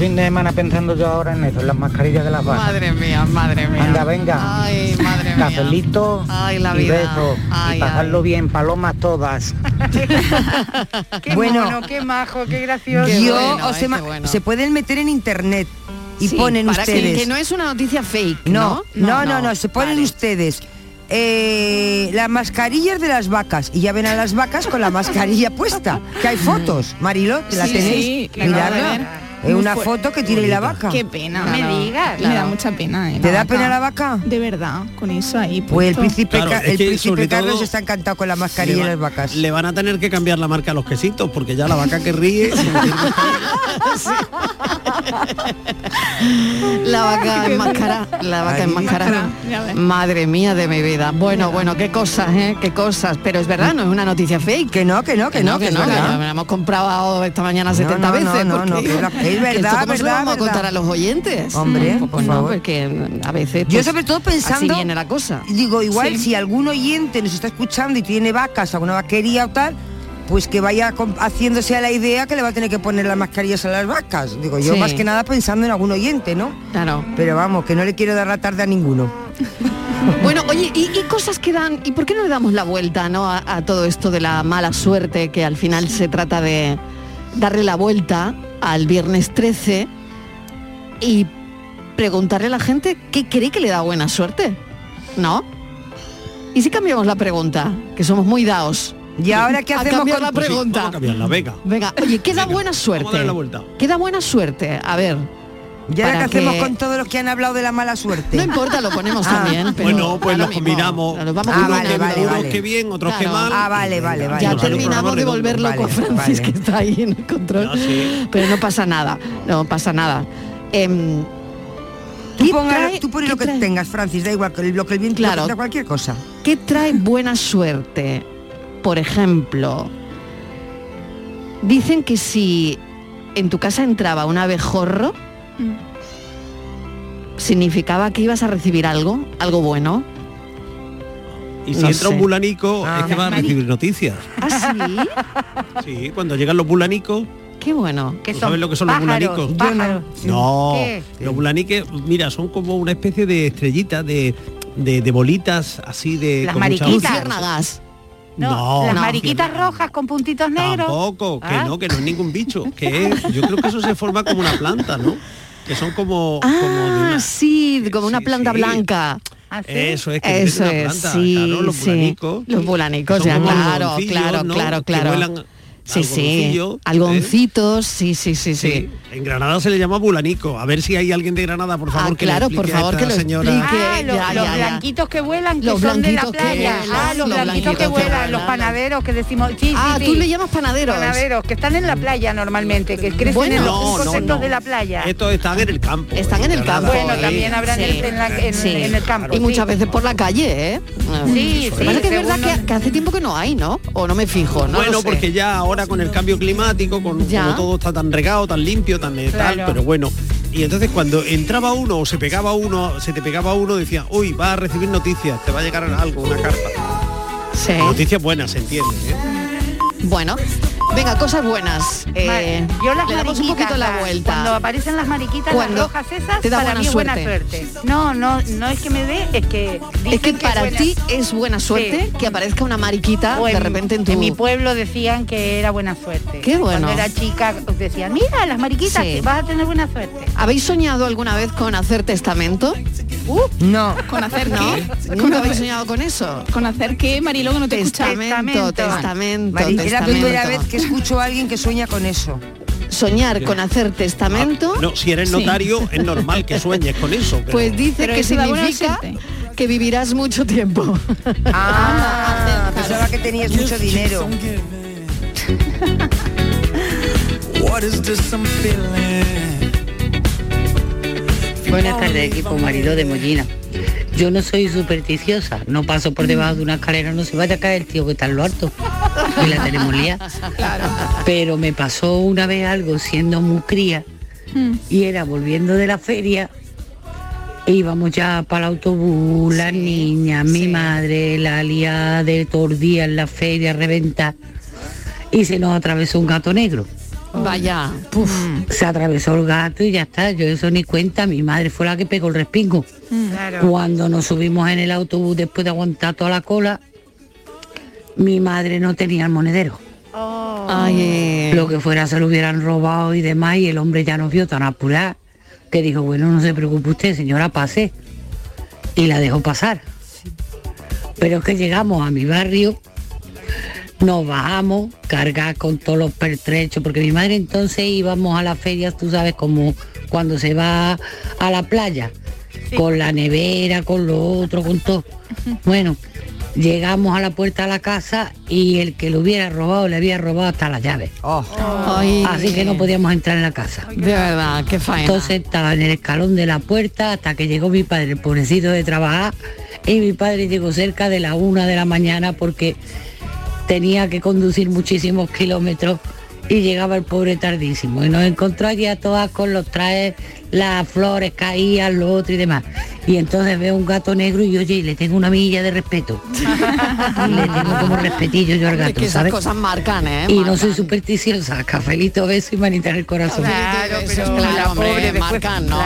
Speaker 18: Fin de semana pensando yo ahora en eso, en las mascarillas de las vacas.
Speaker 7: Madre mía, madre mía.
Speaker 18: Anda, venga.
Speaker 7: Ay, madre mía.
Speaker 18: Cafelito
Speaker 7: Ay, la
Speaker 18: y
Speaker 7: vida.
Speaker 18: besos.
Speaker 7: Ay,
Speaker 18: y pasarlo bien, palomas todas.
Speaker 8: Qué
Speaker 11: Bueno.
Speaker 8: mono, qué majo, qué gracioso.
Speaker 11: Yo os he ma- se pueden meter en internet y
Speaker 7: Sí,
Speaker 11: ponen
Speaker 7: para
Speaker 11: ustedes.
Speaker 7: Que, no es una noticia fake,
Speaker 11: No,
Speaker 7: ¿no?
Speaker 11: no, no, no, se ponen ustedes eh, las mascarillas de las vacas y ya ven a las vacas con la mascarilla puesta. Que hay fotos, Marilo, ¿te la
Speaker 10: Sí,
Speaker 11: tenéis?
Speaker 10: sí,
Speaker 11: Es una foto que tiene la vaca.
Speaker 10: Qué pena.
Speaker 11: No me
Speaker 10: Claro,
Speaker 11: digas,
Speaker 10: Me da
Speaker 11: claro.
Speaker 10: mucha pena. eh,
Speaker 11: ¿Te da
Speaker 10: vaca.
Speaker 11: pena la vaca?
Speaker 10: De verdad, con eso ahí.
Speaker 11: Pues el príncipe,
Speaker 12: Claro,
Speaker 11: el
Speaker 12: que
Speaker 11: príncipe Carlos está encantado con la mascarilla
Speaker 12: le,
Speaker 11: de
Speaker 12: va-
Speaker 11: las vacas.
Speaker 12: le van a tener que cambiar la marca a los quesitos, porque ya la vaca que ríe...
Speaker 7: La vaca enmascarada, la vaca enmascarada. Madre mía de mi vida. Bueno, bueno, qué cosas, ¿eh? Qué cosas. Pero es verdad, no es una noticia fake.
Speaker 11: Que no, que no, que no, que es verdad.
Speaker 7: la hemos comprado esta mañana
Speaker 11: No,
Speaker 7: 70
Speaker 11: no,
Speaker 7: veces.
Speaker 11: no, no,
Speaker 7: porque-
Speaker 11: no, que verdad,
Speaker 7: esto ¿cómo se lo
Speaker 11: verdad,
Speaker 7: vamos a contar
Speaker 11: verdad.
Speaker 7: a los oyentes?
Speaker 11: Hombre,
Speaker 7: pues
Speaker 11: por
Speaker 7: no,
Speaker 11: favor.
Speaker 7: porque a veces
Speaker 11: Yo
Speaker 7: pues,
Speaker 11: sobre todo pensando,
Speaker 7: así viene la cosa.
Speaker 11: digo, igual
Speaker 7: Sí.
Speaker 11: si algún oyente nos está escuchando y tiene vacas, alguna vaquería o tal, pues que vaya haciéndose a la idea que le va a tener que poner las mascarillas a las vacas. Digo, yo
Speaker 7: Sí.
Speaker 11: más que nada pensando en algún oyente, ¿no?
Speaker 7: Claro.
Speaker 11: Pero vamos, que no le quiero dar la tarde a ninguno.
Speaker 7: Bueno, oye, y, y cosas que dan, ¿y por qué no le damos la vuelta ¿no? a, a todo esto de la mala suerte, que al final se trata de darle la vuelta al viernes 13 y preguntarle a la gente qué cree que le da buena suerte? ¿No? ¿Y si cambiamos la pregunta? Que somos muy daos.
Speaker 11: ¿Y ahora qué
Speaker 7: A
Speaker 11: hacemos
Speaker 7: cambiar
Speaker 11: con-
Speaker 7: la
Speaker 11: Pues sí,
Speaker 7: pregunta?
Speaker 12: Vamos a cambiarla, venga.
Speaker 7: Venga, oye, ¿qué da buena
Speaker 12: Vamos a
Speaker 7: suerte?
Speaker 12: darle la vuelta.
Speaker 7: ¿Qué da buena suerte? A ver.
Speaker 11: ¿Y ahora qué hacemos
Speaker 7: que-
Speaker 11: con todos los que han hablado de la mala suerte?
Speaker 7: No importa, lo ponemos
Speaker 11: Ah.
Speaker 7: también. Pero
Speaker 12: Bueno, pues los combinamos.
Speaker 7: Vamos
Speaker 11: Ah,
Speaker 7: combinando.
Speaker 11: vale, vale,
Speaker 12: Unos
Speaker 11: vale.
Speaker 12: que bien, otros que mal.
Speaker 11: Ah, vale, vale, vale.
Speaker 7: Ya terminamos de volver loco a Francis,
Speaker 11: vale.
Speaker 7: que está ahí en el control.
Speaker 12: Sí.
Speaker 7: Pero no pasa nada, no pasa nada. Em,
Speaker 11: Tú,
Speaker 7: ¿qué
Speaker 11: ponga-
Speaker 7: trae-
Speaker 11: tú pones lo que
Speaker 7: trae-
Speaker 11: tengas, Francis, da igual, que lo que el viento
Speaker 7: Claro.
Speaker 11: cualquier cosa.
Speaker 7: ¿Qué trae buena suerte? Por ejemplo, dicen que si en tu casa entraba un abejorro, significaba que ibas a recibir algo, algo bueno.
Speaker 12: Y si
Speaker 7: No
Speaker 12: entra un bulanico,
Speaker 11: Ah.
Speaker 12: es que va a recibir noticias.
Speaker 7: ¿Ah, sí?
Speaker 12: Sí, cuando llegan los bulanicos,
Speaker 7: Qué bueno.
Speaker 8: Que
Speaker 12: ¿tú
Speaker 8: son
Speaker 12: sabes lo que son los bulanicos?
Speaker 8: pájaros.
Speaker 12: No,
Speaker 8: ¿Qué?
Speaker 12: los bulaniques, mira, son como una especie de estrellitas, de, de, de bolitas así de...
Speaker 8: Las mariquitas. No,
Speaker 12: No,
Speaker 8: las
Speaker 12: no.
Speaker 8: mariquitas rojas con puntitos negros.
Speaker 12: Tampoco, que
Speaker 8: Ah.
Speaker 12: no, que no es ningún bicho, que es, yo creo que eso se forma como una planta, ¿no? Que son como, como de
Speaker 7: Ah,
Speaker 12: una-
Speaker 7: sí, como una
Speaker 12: sí,
Speaker 7: planta
Speaker 12: sí.
Speaker 7: blanca.
Speaker 8: ¿Ah, sí?
Speaker 12: Eso es que es
Speaker 7: Eso
Speaker 12: una
Speaker 7: es,
Speaker 12: planta,
Speaker 7: sí,
Speaker 12: claro, los
Speaker 7: sí.
Speaker 12: bulanicos.
Speaker 7: Los bulanicos, ya,
Speaker 12: como
Speaker 7: claro, claro,
Speaker 12: ¿no?
Speaker 7: claro,
Speaker 12: Que
Speaker 7: claro. Sí, sí.
Speaker 12: algodoncillo, ¿eh?
Speaker 7: Algoncitos, sí, sí, sí, sí.
Speaker 12: Sí. En Granada se le llama bulanico. A ver si hay alguien de Granada, por favor,
Speaker 7: Ah,
Speaker 12: que
Speaker 7: claro,
Speaker 12: le
Speaker 7: por
Speaker 12: a
Speaker 7: favor,
Speaker 12: esta
Speaker 7: que lo
Speaker 12: señora.
Speaker 7: explique.
Speaker 8: Ah, los,
Speaker 7: Ya,
Speaker 8: los
Speaker 7: ya, ya.
Speaker 8: blanquitos que vuelan, que
Speaker 7: Los
Speaker 8: son de la
Speaker 7: blanquitos que
Speaker 8: playa.
Speaker 7: vuelan,
Speaker 8: ah, los,
Speaker 7: los
Speaker 8: blanquitos que
Speaker 7: blanquitos que
Speaker 8: vuelan, los panaderos que decimos. Sí,
Speaker 7: Ah,
Speaker 8: sí.
Speaker 7: tú le llamas panaderos.
Speaker 8: Panaderos, que están en la playa normalmente, que crecen
Speaker 7: Bueno,
Speaker 8: en los
Speaker 12: no, no,
Speaker 8: conceptos
Speaker 12: no.
Speaker 8: de la playa.
Speaker 12: Estos están en el campo.
Speaker 7: Están en el campo.
Speaker 8: Bueno, también habrán en, el campo.
Speaker 7: Y muchas veces por la calle, ¿eh?
Speaker 8: Sí, sí,
Speaker 7: es que es
Speaker 8: según
Speaker 7: verdad que, hace tiempo que no hay, ¿no? O no me fijo, ¿no?
Speaker 12: bueno, porque ya ahora con el cambio climático, con
Speaker 7: Ya.
Speaker 12: como todo está tan regado, tan limpio, tan eh, tal,
Speaker 8: Claro.
Speaker 12: pero bueno. Y entonces cuando entraba uno o se pegaba uno, se te pegaba uno, decía, uy, va a recibir noticias, te va a llegar algo, una carta.
Speaker 7: Sí.
Speaker 12: Noticias buenas, se entiende. ¿eh?
Speaker 7: Bueno, venga, cosas buenas. Eh,
Speaker 8: Vale, yo las
Speaker 7: le damos un poquito la vuelta.
Speaker 8: Cuando aparecen las mariquitas,
Speaker 7: Cuando
Speaker 8: las rojas esas,
Speaker 7: te da
Speaker 8: para
Speaker 7: buena
Speaker 8: mí es buena
Speaker 7: suerte.
Speaker 8: suerte. No, no, no es que me dé, es que
Speaker 7: es que para
Speaker 8: buena-
Speaker 7: ti es buena suerte
Speaker 8: Sí.
Speaker 7: que aparezca una mariquita de repente en tu...
Speaker 8: mi pueblo decían que era buena suerte.
Speaker 7: Qué bueno.
Speaker 8: Cuando era chica decían, mira, las mariquitas,
Speaker 7: Sí.
Speaker 8: que vas a tener buena suerte.
Speaker 7: ¿Habéis soñado alguna vez con hacer testamento?
Speaker 11: No.
Speaker 10: ¿Con hacer
Speaker 7: ¿No? ¿Nunca habéis soñado con eso?
Speaker 10: ¿Con hacer qué, Marilo, que no te escucha?
Speaker 7: Testamento, testamento,
Speaker 11: Mari, es la
Speaker 7: testamento.
Speaker 11: primera vez que escucho a alguien que sueña con eso.
Speaker 7: Soñar con hacer testamento.
Speaker 12: No, si eres
Speaker 7: Sí.
Speaker 12: notario, es normal que sueñes con eso. pero-
Speaker 7: Pues dice
Speaker 10: Pero
Speaker 7: que significa que vivirás mucho tiempo.
Speaker 11: Ah, pensaba que tenías mucho dinero.
Speaker 19: Buenas tardes, equipo marido de Mollina. Yo no soy supersticiosa, no paso por debajo de una escalera, no se vaya a caer el tío que está en lo alto. Y la tenemos liada. Pero me pasó una vez algo siendo muy cría y era volviendo de la feria. íbamos ya para el autobús, las niñas, mi madre, la liada de todo el día en la feria, reventa. Y se nos atravesó un gato negro.
Speaker 7: Vaya, puf.
Speaker 19: Se atravesó el gato y ya está, yo eso ni cuenta, mi madre fue la que pegó el respingo.
Speaker 8: Claro.
Speaker 19: Cuando nos subimos en el autobús después de aguantar toda la cola, mi madre no tenía el monedero.
Speaker 7: Ay, eh,
Speaker 19: Lo que fuera se lo hubieran robado y demás y el hombre ya nos vio tan apurada que dijo, bueno, no se preocupe usted, señora, pase. Y la dejó pasar. Pero es que llegamos a mi barrio, nos bajamos, cargar con todos los pertrechos, porque mi madre entonces íbamos a las ferias, tú sabes, como cuando se va a la playa, con la nevera, con lo otro, con todo. Bueno, llegamos a la puerta de la casa y el que lo hubiera robado le había robado hasta las llaves.
Speaker 7: Ay.
Speaker 19: Así que no podíamos entrar en la casa.
Speaker 7: de verdad, qué faena.
Speaker 19: Entonces estaba en el escalón de la puerta hasta que llegó mi padre, el pobrecito de trabajar, y mi padre llegó cerca de la una de la mañana porque tenía que conducir muchísimos kilómetros y llegaba el pobre tardísimo. Y nos encontró allí a todas con los trajes, las flores caían, lo otro y demás. Y entonces veo un gato negro y oye, y le tengo una milla de respeto. Y le tengo como respetillo yo al
Speaker 7: Es
Speaker 19: gato,
Speaker 7: que esas
Speaker 19: ¿sabes?
Speaker 7: cosas marcan, ¿eh?
Speaker 19: Y no soy supersticiosa, cafelito, beso y manita en el corazón.
Speaker 8: Claro,
Speaker 7: Eso,
Speaker 8: pero
Speaker 7: claro,
Speaker 8: la
Speaker 7: hombre,
Speaker 8: pobre después-
Speaker 7: marcan, ¿no?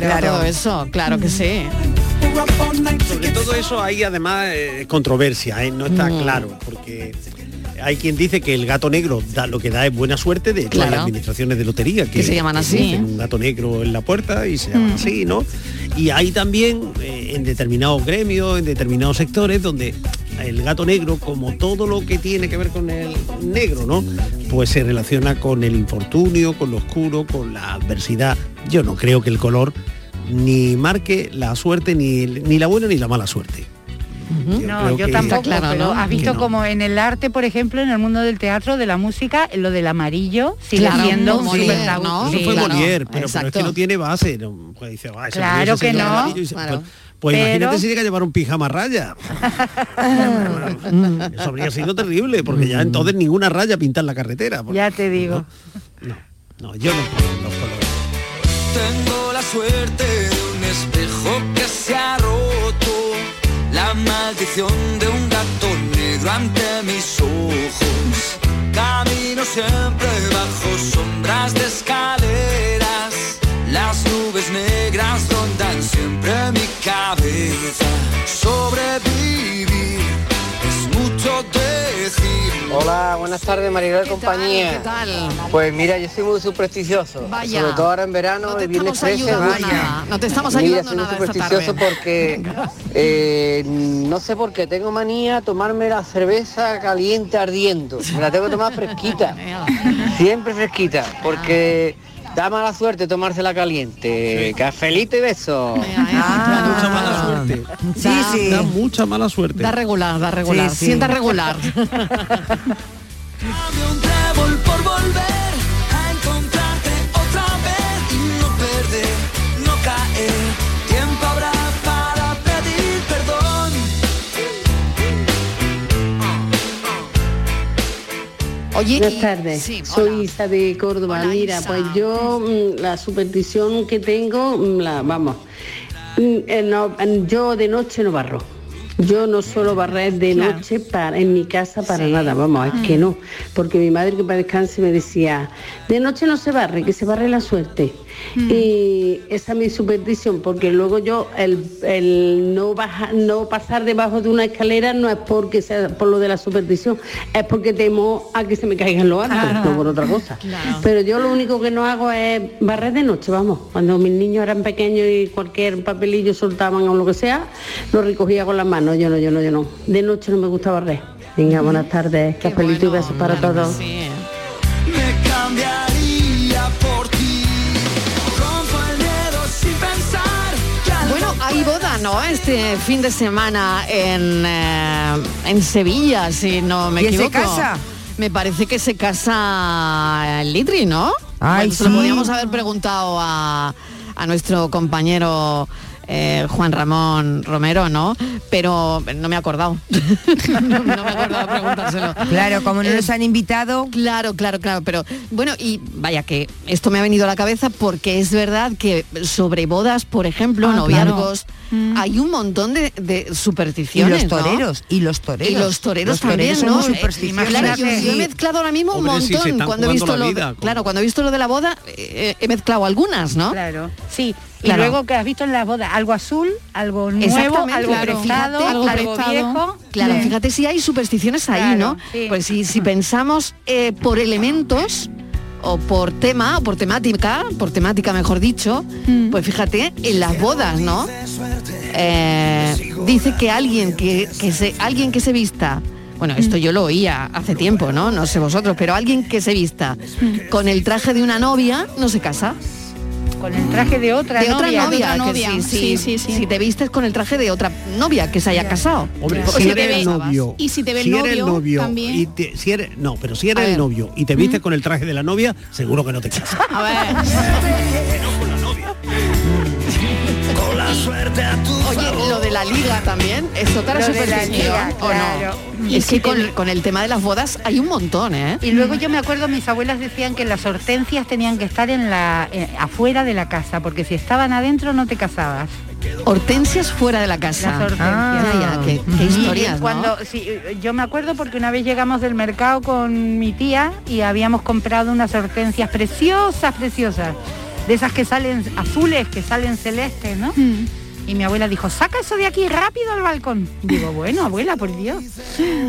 Speaker 8: Claro.
Speaker 7: Todo eso, claro que sí.
Speaker 12: Sobre todo eso hay además eh, controversia, ¿eh? no está
Speaker 7: Mm.
Speaker 12: claro, porque hay quien dice que el gato negro da, lo que da es buena suerte de
Speaker 7: Claro.
Speaker 12: las administraciones de lotería, que,
Speaker 7: Que se llaman así, ¿eh?
Speaker 12: un gato negro en la puerta y se llaman
Speaker 7: Mm.
Speaker 12: así, ¿no? Y hay también eh, en determinados gremios, en determinados sectores, donde el gato negro, como todo lo que tiene que ver con el negro, ¿no? Pues se relaciona con el infortunio, con lo oscuro, con la adversidad. Yo no creo que el color ni marque la suerte, ni, ni la buena ni la mala suerte.
Speaker 8: No, yo tampoco,
Speaker 7: claro,
Speaker 8: pero
Speaker 7: ¿no?
Speaker 8: has visto
Speaker 12: no.
Speaker 8: como en el arte, por ejemplo, en el mundo del teatro, de la música, lo del amarillo sigue
Speaker 7: Claro,
Speaker 8: siendo
Speaker 7: Molière,
Speaker 8: tabú.
Speaker 7: ¿no?
Speaker 12: Eso fue
Speaker 7: claro,
Speaker 12: Molière, pero, pero es que no tiene base. No, pues dice, "Ah,
Speaker 8: Claro que no.
Speaker 12: amarillo", y se-
Speaker 7: Claro.
Speaker 12: Pues,
Speaker 8: Pero-
Speaker 12: imagínate si llega a llevar un pijama raya. Eso habría sido terrible, porque ya entonces ninguna raya pinta en la carretera. porque-
Speaker 8: Ya te digo.
Speaker 12: No, yo no en los colores.
Speaker 16: Tengo la suerte La maldición de un gato negro ante mis ojos. Camino siempre bajo sombras de escaleras. Las nubes negras rondan siempre mi cabeza. Sobrevivir.
Speaker 20: Hola, buenas tardes, Maribel de compañía.
Speaker 7: ¿Qué tal?
Speaker 20: Pues mira, yo soy muy supersticioso.
Speaker 7: Vaya.
Speaker 20: Sobre todo ahora en verano,
Speaker 7: No te
Speaker 20: el viernes
Speaker 7: estamos
Speaker 20: 13.
Speaker 7: ayudando
Speaker 20: vaya.
Speaker 7: nada, no te estamos
Speaker 20: Mira,
Speaker 7: ayudando
Speaker 20: soy muy
Speaker 7: nada esta
Speaker 20: supersticioso
Speaker 7: tarde.
Speaker 20: porque eh, no sé por qué tengo manía tomarme la cerveza caliente ardiendo. Me la tengo que tomar fresquita. Siempre fresquita, porque da mala suerte tomársela caliente. Cafelito y beso.
Speaker 12: Da mucha mala suerte.
Speaker 7: Sí,
Speaker 12: Da-
Speaker 7: sí.
Speaker 12: Da mucha mala suerte.
Speaker 7: Da regular, da regular,
Speaker 12: Sí, sí.
Speaker 7: sienta regular. Oye,
Speaker 21: Buenas tardes, soy Isa de Córdoba. Mira, pues yo mm, la superstición que tengo, mm, la, vamos, mm, eh, no, yo de noche no barro. Yo no suelo barrer de noche para, en mi casa para nada, vamos, es que no. Porque mi madre que para descanse me decía, de noche no se barre, que se barre la suerte. Y esa es mi superstición, porque luego yo el, el no baja- no pasar debajo de una escalera no es porque sea por lo de la superstición, es porque temo a que se me caigan los altos,
Speaker 7: Ajá.
Speaker 21: no por otra cosa. Pero yo lo único que no hago es barrer de noche, vamos. Cuando mis niños eran pequeños y cualquier papelillo soltaban o lo que sea, lo recogía con las manos. Yo no, yo no, yo no. De noche no me gusta barrer. Venga, buenas tardes. Cafelito y besos para todos.
Speaker 7: Hay boda, ¿no? Este fin de semana en, eh, en Sevilla, si no me
Speaker 11: ¿Quién se
Speaker 7: equivoco.
Speaker 11: casa?
Speaker 7: Me parece que se casa el Litri, ¿no?
Speaker 11: Ay,
Speaker 7: Bueno, se lo
Speaker 11: sí.
Speaker 7: podríamos haber preguntado a, a nuestro compañero eh, Juan Ramón Romero, ¿no? Pero no me he acordado. no, no me he acordado preguntárselo.
Speaker 11: Claro, como no
Speaker 7: Eh,
Speaker 11: nos han invitado.
Speaker 7: Claro, claro, claro, pero bueno, y vaya que esto me ha venido a la cabeza porque es verdad que sobre bodas, por ejemplo,
Speaker 11: Ah,
Speaker 7: noviazgos, hay un montón de, de
Speaker 11: Y
Speaker 7: supersticiones.
Speaker 11: los
Speaker 7: ¿no?
Speaker 11: toreros, y los toreros.
Speaker 7: Y los toreros
Speaker 11: Los
Speaker 7: también,
Speaker 11: toreros
Speaker 7: ¿no? Eh, claro, yo, he mezclado ahora mismo un
Speaker 12: Hombre,
Speaker 7: montón. cuando he visto
Speaker 12: la
Speaker 7: lo,
Speaker 12: vida,
Speaker 7: claro, cuando he visto lo de la boda, eh, he mezclado algunas, ¿no?
Speaker 8: Claro, sí. Y luego que has visto en las bodas algo azul, algo nuevo, algo
Speaker 7: claro.
Speaker 8: prestado,
Speaker 7: Fíjate,
Speaker 8: algo, viejo.
Speaker 7: Claro,
Speaker 8: Sí.
Speaker 7: fíjate si hay supersticiones ahí,
Speaker 8: Claro,
Speaker 7: ¿no?
Speaker 8: sí.
Speaker 7: Pues si, si pensamos eh, por elementos o por tema, o por temática, por temática mejor dicho,
Speaker 8: Mm.
Speaker 7: pues fíjate, en las bodas, ¿no? Eh, dice que alguien que, que se, alguien que se vista, bueno,
Speaker 8: Mm.
Speaker 7: esto yo lo oía hace tiempo, ¿no? No sé vosotros, pero alguien que se vista
Speaker 8: Mm.
Speaker 7: con el traje de una novia no se casa.
Speaker 8: Con el traje de otra
Speaker 7: de
Speaker 8: novia.
Speaker 7: otra novia,
Speaker 8: De otra
Speaker 7: que
Speaker 8: novia,
Speaker 7: sí,
Speaker 8: sí,
Speaker 7: sí,
Speaker 8: sí, sí.
Speaker 7: Si te vistes con el traje de otra novia que se haya casado.
Speaker 12: Hombre, si eres el novio,
Speaker 10: Y si te ve el
Speaker 12: si eres el
Speaker 10: novio, también.
Speaker 12: y te- si eres, no, pero si eres el novio y te vistes con el traje de la novia, seguro que no te casas.
Speaker 10: A ver.
Speaker 16: Con la suerte a tu
Speaker 7: Oye, lo de la liga también es otra
Speaker 8: Lo de la
Speaker 7: superstición,
Speaker 8: liga,
Speaker 7: ¿o no?
Speaker 8: Y
Speaker 7: Es que con, con el tema de las bodas hay un montón, ¿eh?
Speaker 8: Y luego yo me acuerdo, mis abuelas decían que las hortensias tenían que estar en la eh, afuera de la casa, porque si estaban adentro no te casabas.
Speaker 7: Hortensias fuera de la casa.
Speaker 8: Las hortensias.
Speaker 7: Ah, ya, qué, qué
Speaker 8: Y
Speaker 7: historias, ¿no?
Speaker 8: cuando sí, yo me acuerdo porque una vez llegamos del mercado con mi tía y habíamos comprado unas hortensias preciosas, preciosas, de esas que salen azules, que salen celestes, ¿no?
Speaker 10: Mm.
Speaker 8: Y mi abuela dijo, saca eso de aquí rápido al balcón. Digo, bueno, abuela, por Dios,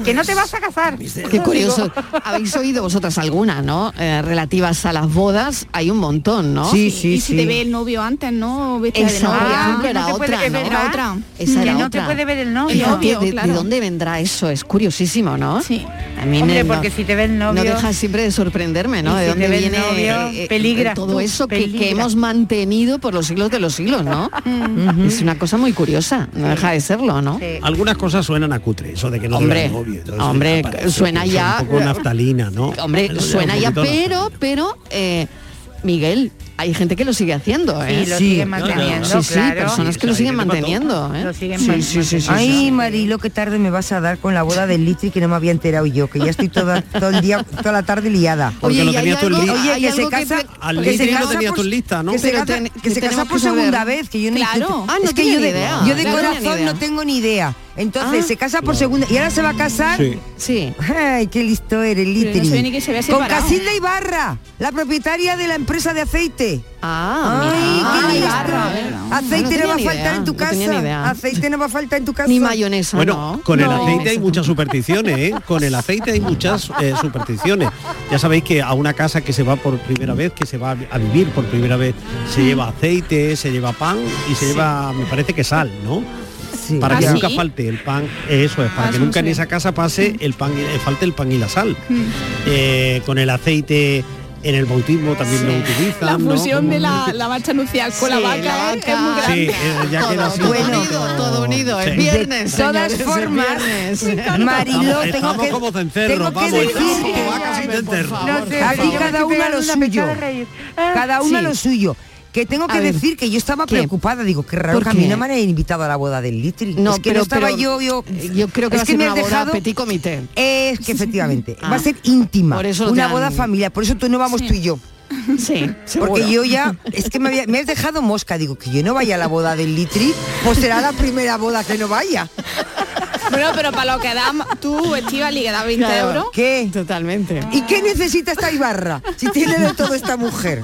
Speaker 8: que no te vas a casar.
Speaker 7: Qué curioso. Habéis oído vosotras algunas, ¿no? Eh, relativas a las bodas, hay un montón, ¿no?
Speaker 10: y si te ve el novio antes, ¿no?
Speaker 7: Esa,
Speaker 10: novia.
Speaker 7: era
Speaker 8: puede
Speaker 7: otra,
Speaker 10: otra.
Speaker 7: Esa
Speaker 8: Que
Speaker 7: era
Speaker 8: no te puede ver el novio.
Speaker 7: De, dónde vendrá eso? Es curiosísimo, ¿no?
Speaker 10: Sí.
Speaker 7: Mí
Speaker 8: Hombre,
Speaker 7: no-
Speaker 8: porque si te ve el novio...
Speaker 7: No deja siempre de sorprenderme, ¿no? De dónde viene
Speaker 8: novio,
Speaker 7: eh,
Speaker 8: peligra.
Speaker 7: todo
Speaker 8: Tú,
Speaker 7: eso que, hemos mantenido por los siglos de los siglos, ¿no? Es una cosa muy curiosa, no deja de serlo, ¿no?
Speaker 12: Algunas cosas suenan a cutre, eso de que no
Speaker 7: Hombre,
Speaker 12: novio.
Speaker 7: hombre,
Speaker 12: parece
Speaker 7: suena ya-
Speaker 12: Un poco naftalina, ¿no?
Speaker 7: Hombre, suena ya, pero, pero, eh, Miguel, hay gente que lo sigue haciendo, ¿eh?
Speaker 8: Sí, lo siguen manteniendo,
Speaker 7: Sí, sí,
Speaker 8: claro.
Speaker 7: personas que lo
Speaker 12: Sí,
Speaker 7: siguen manteniendo, ¿eh?
Speaker 8: Lo siguen
Speaker 7: Sí,
Speaker 8: man-
Speaker 7: sí, sí, sí,
Speaker 11: Ay,
Speaker 7: sí.
Speaker 11: Marilo, qué tarde me vas a dar con la boda del Litri que no me había enterado yo, que ya estoy toda, todo el día, toda la tarde liada.
Speaker 12: Porque lo tenías tú en lista.
Speaker 11: Oye, que se casa,
Speaker 12: Al
Speaker 11: que se casa
Speaker 12: tenías
Speaker 11: por-
Speaker 12: tú en lista, ¿no?
Speaker 11: Que se,
Speaker 7: Pero
Speaker 11: casa-
Speaker 7: ten-
Speaker 11: que
Speaker 7: que
Speaker 11: se casa
Speaker 7: tenemos
Speaker 11: por segunda vez, que yo no
Speaker 10: Claro.
Speaker 7: Ah, no
Speaker 11: es que yo
Speaker 7: ni
Speaker 11: de,
Speaker 7: idea.
Speaker 11: yo corazón no tengo ni idea. Entonces
Speaker 7: Ah.
Speaker 11: se casa por segunda y ahora se va a casar.
Speaker 12: Sí.
Speaker 7: Sí.
Speaker 11: Ay, qué listo eres, Litri.
Speaker 10: no sabía ni que se había
Speaker 11: Con. Casilda Ibarra, la propietaria de la empresa de aceite.
Speaker 7: Ah,
Speaker 11: Ay,
Speaker 7: mira.
Speaker 11: qué
Speaker 7: Ah. Ibarra.
Speaker 11: Aceite
Speaker 7: No
Speaker 11: va a faltar
Speaker 7: idea,
Speaker 11: en tu casa. Aceite no va a faltar en tu casa.
Speaker 7: Ni mayonesa,
Speaker 12: Bueno,
Speaker 7: ¿no?
Speaker 12: con el aceite hay muchas supersticiones, ¿eh? Con el aceite hay muchas eh, supersticiones. Ya sabéis que a una casa que se va por primera vez, que se va a vivir por primera vez, se lleva aceite, se lleva pan y se
Speaker 11: Sí.
Speaker 12: lleva, me parece que sal, ¿no?
Speaker 11: Sí.
Speaker 12: Para que
Speaker 10: ¿Ah,
Speaker 12: nunca
Speaker 10: sí?
Speaker 12: falte el pan, eso es, para
Speaker 10: Ah,
Speaker 12: que nunca en esa casa pase el pan, y- eh, falte el pan y la sal. Eh, con el aceite en el bautismo también lo utilizan.
Speaker 10: La
Speaker 12: ¿no?
Speaker 10: fusión de la, la marcha nupcial con la
Speaker 7: Sí,
Speaker 10: vaca,
Speaker 7: la
Speaker 10: ¿eh?
Speaker 7: vaca.
Speaker 10: es muy
Speaker 12: Sí,
Speaker 10: grande.
Speaker 12: eh, ya queda así.
Speaker 7: todo
Speaker 11: Bueno.
Speaker 7: unido, todo unido. El
Speaker 12: Sí.
Speaker 7: viernes,
Speaker 11: De todas
Speaker 7: señores,
Speaker 11: formas,
Speaker 7: viernes.
Speaker 11: Mariló,
Speaker 12: Estamos,
Speaker 11: tengo
Speaker 12: estamos
Speaker 11: que,
Speaker 12: como
Speaker 11: tengo que
Speaker 12: vamos,
Speaker 11: decir aquí cada uno a lo suyo. Cada uno a
Speaker 7: Sí.
Speaker 11: lo suyo. Que tengo
Speaker 7: A
Speaker 11: que
Speaker 7: ver,
Speaker 11: decir que yo estaba
Speaker 7: ¿qué?
Speaker 11: preocupada, digo, qué raro
Speaker 7: ¿Por
Speaker 11: que a mí no me han invitado a la boda del Litri.
Speaker 7: No,
Speaker 11: es que
Speaker 7: pero,
Speaker 11: no estaba
Speaker 7: pero
Speaker 11: yo, yo,
Speaker 7: yo creo que
Speaker 11: es
Speaker 7: va
Speaker 11: que
Speaker 7: ser
Speaker 11: me
Speaker 7: una
Speaker 11: has
Speaker 7: boda
Speaker 11: dejado-
Speaker 7: petit comité.
Speaker 11: Es que efectivamente,
Speaker 7: Ah.
Speaker 11: va a ser íntima,
Speaker 7: Por eso
Speaker 11: una
Speaker 7: han-
Speaker 11: boda familiar, por eso tú no vamos tú y yo.
Speaker 7: Sí, seguro.
Speaker 11: Porque yo ya, es que me, había- me has dejado mosca, digo, que yo no vaya a la boda del Litri, pues será la primera boda que no vaya.
Speaker 10: Bueno, pero para lo que da tú, Estivali, que da 20
Speaker 7: Claro.
Speaker 10: euros.
Speaker 11: ¿Qué?
Speaker 7: Totalmente.
Speaker 11: ¿Y qué necesita esta Ibarra si tiene de todo esta mujer?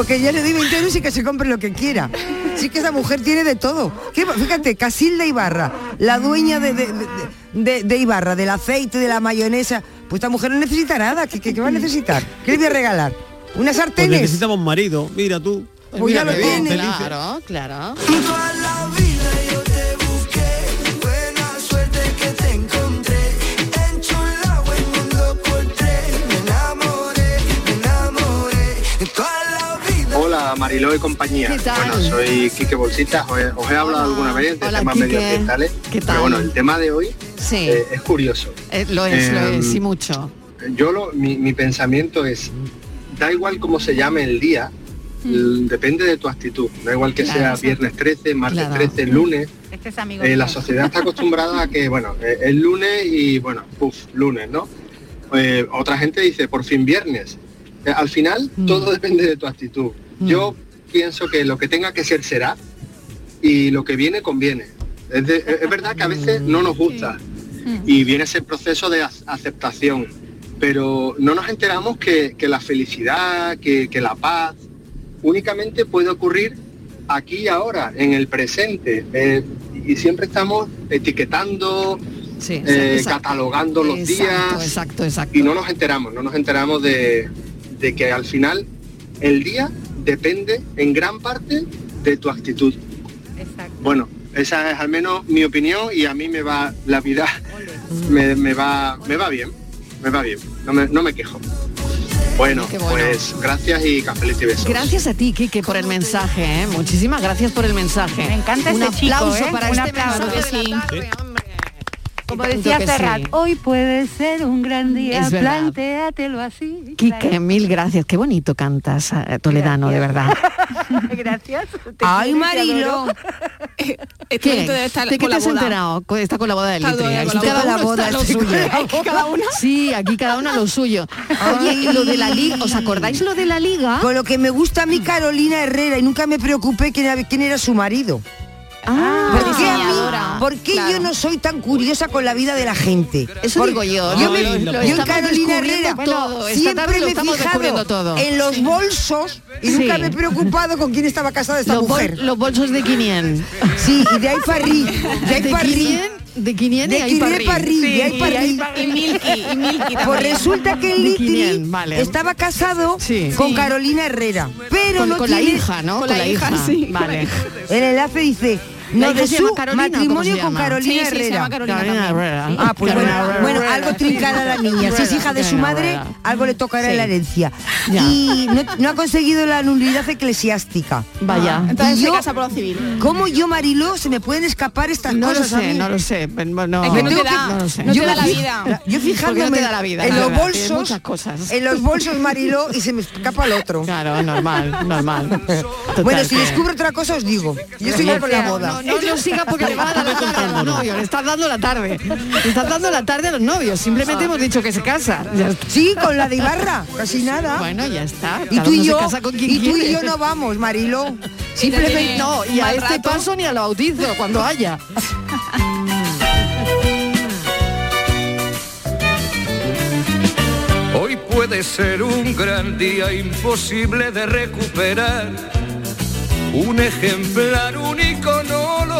Speaker 11: Porque ya le doy 20 euros y que se compre lo que quiera. Sí que esa mujer tiene de todo. ¿Qué- Fíjate, Casilda Ibarra, la dueña de, de- de- de- de Ibarra, del aceite, de la mayonesa. Pues esta mujer no necesita nada. ¿Qué, qué- qué va a necesitar? ¿Qué le voy a regalar? ¿Unas
Speaker 12: Pues
Speaker 11: sartenes?
Speaker 12: necesitamos un marido, mira tú.
Speaker 11: Pues ya lo tiene.
Speaker 7: Claro, claro.
Speaker 22: Mariló y compañía.
Speaker 7: ¿Qué tal?
Speaker 22: Bueno, soy Quique Bolsita, os he, os he hablado alguna vez de
Speaker 7: Hola,
Speaker 22: temas
Speaker 7: Quique.
Speaker 22: medioambientales.
Speaker 7: ¿Qué tal?
Speaker 22: Pero bueno, el tema de hoy
Speaker 7: Sí,
Speaker 22: eh, es curioso.
Speaker 7: eh, lo es, lo es, y mucho.
Speaker 22: Yo lo, mi, mi pensamiento es, da igual cómo se llame el día, l- depende de tu actitud. Da igual que
Speaker 8: Claro,
Speaker 22: sea
Speaker 8: exacto.
Speaker 22: viernes 13, martes
Speaker 8: Claro.
Speaker 22: 13, lunes.
Speaker 8: Este es amigo
Speaker 22: Eh, la sociedad está acostumbrada a que, bueno, eh, el lunes y, bueno, puf, lunes, ¿no? Eh, otra gente dice, por fin viernes. Eh, al final, todo depende de tu actitud. Yo pienso que lo que tenga que ser será y lo que viene conviene. Es, de- es verdad que a veces no nos gusta y viene ese proceso de ac- aceptación, pero no nos enteramos que, que la felicidad, que, que la paz, únicamente puede ocurrir aquí y ahora, en el presente. Eh, y siempre estamos etiquetando,
Speaker 7: Sí,
Speaker 22: eh,
Speaker 7: exacto.
Speaker 22: catalogando los
Speaker 7: Exacto,
Speaker 22: días
Speaker 7: Exacto, exacto.
Speaker 22: y no nos enteramos, no nos enteramos de, de que al final el día depende en gran parte de tu actitud. Bueno, esa es al menos mi opinión y a mí me va la vida, me, me va, me va bien, me va bien, no me, no me quejo. Bueno, pues gracias y cafelito y besos.
Speaker 7: Gracias a ti, Kike, por el mensaje. ¿eh? Muchísimas gracias por el mensaje. Me
Speaker 8: encanta
Speaker 7: Un
Speaker 8: este chico,
Speaker 7: aplauso
Speaker 8: ¿eh?
Speaker 7: para
Speaker 8: Un
Speaker 7: este
Speaker 8: aplauso.
Speaker 7: mensaje de
Speaker 8: Sí. Como decía Serrat,
Speaker 7: sí.
Speaker 8: hoy puede ser un gran día, plantéatelo así.
Speaker 7: Quique, mil gracias. Qué bonito cantas, eh, Toledano, de verdad.
Speaker 8: Gracias. te
Speaker 11: Ay, Marilo.
Speaker 8: adoro.
Speaker 10: Este debe estar
Speaker 7: ¿De qué te
Speaker 10: la
Speaker 7: has
Speaker 10: boda.
Speaker 7: enterado? Está con la boda del
Speaker 10: Está
Speaker 7: Litri.
Speaker 10: con la
Speaker 7: Aquí
Speaker 10: boda.
Speaker 7: cada
Speaker 11: La
Speaker 7: uno
Speaker 11: boda
Speaker 7: está a lo
Speaker 11: es
Speaker 7: suyo.
Speaker 10: Aquí cada uno.
Speaker 7: Sí, aquí cada uno a lo suyo. Oye, y lo de la liga, ¿os acordáis lo de la liga?
Speaker 11: Con lo que me gusta a mí Carolina Herrera y nunca me preocupé quién era, quién era su marido.
Speaker 7: Ah,
Speaker 11: ¿Por qué, a mí-
Speaker 10: diseñadora.
Speaker 11: por qué
Speaker 10: Claro.
Speaker 11: yo no soy tan curiosa con la vida de la gente?
Speaker 7: Eso digo yo.
Speaker 11: Yo, me-
Speaker 7: Lo- lo
Speaker 11: yo en
Speaker 7: estamos
Speaker 11: Carolina Herrera
Speaker 7: todo.
Speaker 11: Siempre me he fijado
Speaker 7: todo.
Speaker 11: en los bolsos y
Speaker 7: Sí.
Speaker 11: nunca me he preocupado con quién estaba casada esta
Speaker 7: Los, bol-
Speaker 11: mujer.
Speaker 7: los bolsos de 500.
Speaker 11: Sí, y de ahí arriba, de ahí.
Speaker 7: 500, de 500 y
Speaker 11: De Quiré de ahí.
Speaker 10: Y Milky, y Milky
Speaker 11: Pues resulta que el
Speaker 7: De
Speaker 11: Litri
Speaker 7: 500, vale.
Speaker 11: estaba casado
Speaker 7: Sí.
Speaker 11: con. Carolina Herrera, pero
Speaker 7: Con,
Speaker 11: no
Speaker 7: con la
Speaker 11: tiene-
Speaker 7: hija, ¿no?
Speaker 10: con la hija, sí,
Speaker 7: Vale.
Speaker 10: hija.
Speaker 11: El enlace dice
Speaker 7: ¿La
Speaker 11: no de su matrimonio con? Carolina
Speaker 10: Sí, sí, se
Speaker 11: Herrera.
Speaker 10: llama Carolina
Speaker 7: Carolina
Speaker 10: también.
Speaker 7: Herrera.
Speaker 11: Ah, pues bueno,
Speaker 7: Carolina
Speaker 11: bueno, algo trincada la niña. Si es hija de su madre, algo le tocará la herencia.
Speaker 7: Ya.
Speaker 11: Y no, no ha conseguido la nulidad eclesiástica.
Speaker 7: Vaya.
Speaker 10: Entonces
Speaker 11: Y
Speaker 10: se
Speaker 11: yo-
Speaker 10: casa por lo civil.
Speaker 11: ¿Cómo yo, Mariló, se me pueden escapar estas
Speaker 7: No lo
Speaker 11: cosas a
Speaker 7: sé,
Speaker 11: mí?
Speaker 7: no lo sé. No,
Speaker 10: Es que no
Speaker 11: tengo
Speaker 10: te
Speaker 11: que-
Speaker 10: da,
Speaker 7: no lo sé.
Speaker 10: no
Speaker 11: Yo
Speaker 10: te da
Speaker 11: me
Speaker 10: la vida.
Speaker 11: Yo fijándome
Speaker 7: no te da la vida,
Speaker 11: en los
Speaker 7: verdad,
Speaker 11: bolsos,
Speaker 7: muchas cosas.
Speaker 11: en los bolsos Mariló y se me escapa el otro.
Speaker 7: Claro, normal, normal. Total,
Speaker 11: bueno, si descubro otra cosa os digo. Yo sigo con la boda
Speaker 7: no, no, sigas porque le vas a dar la tarde a los novios. Le estás dando la tarde. Le estás dando la tarde a los novios. Simplemente hemos dicho que se casa.
Speaker 11: Sí, con la de Ibarra. Casi nada.
Speaker 7: Bueno, ya está.
Speaker 11: Y tú y yo. Y tú y yo no vamos, Marilo.
Speaker 7: Simplemente no. Y a este paso ni a lo bautizo cuando haya.
Speaker 16: Hoy puede ser un gran día imposible de recuperar, un ejemplar, único. icono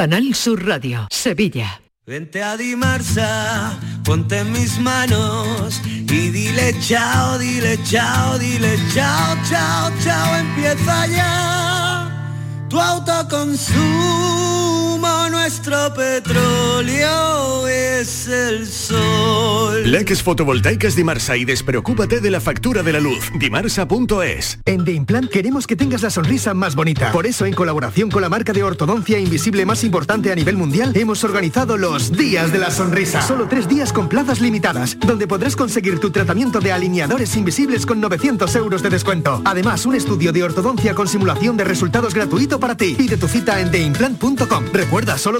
Speaker 23: Canal Sur Radio, Sevilla.
Speaker 16: Vente a Dimarsa, ponte en mis manos y dile chao, dile chao, dile chao, chao, chao, empieza ya tu autoconsumo, nuestro petróleo es el sol.
Speaker 24: Leques fotovoltaicas Dimarsa y despreocúpate de la factura de la luz. Dimarsa.es.
Speaker 25: En The Implant queremos que tengas la sonrisa más bonita. Por eso, en colaboración con la marca de ortodoncia invisible más importante a nivel mundial, hemos organizado los Días de la Sonrisa. Solo tres días con plazas limitadas, donde podrás conseguir tu tratamiento de alineadores invisibles con 900 euros de descuento. Además, un estudio de ortodoncia con simulación de resultados gratuito para ti. Pide tu cita en theimplant.com. Recuerda, solo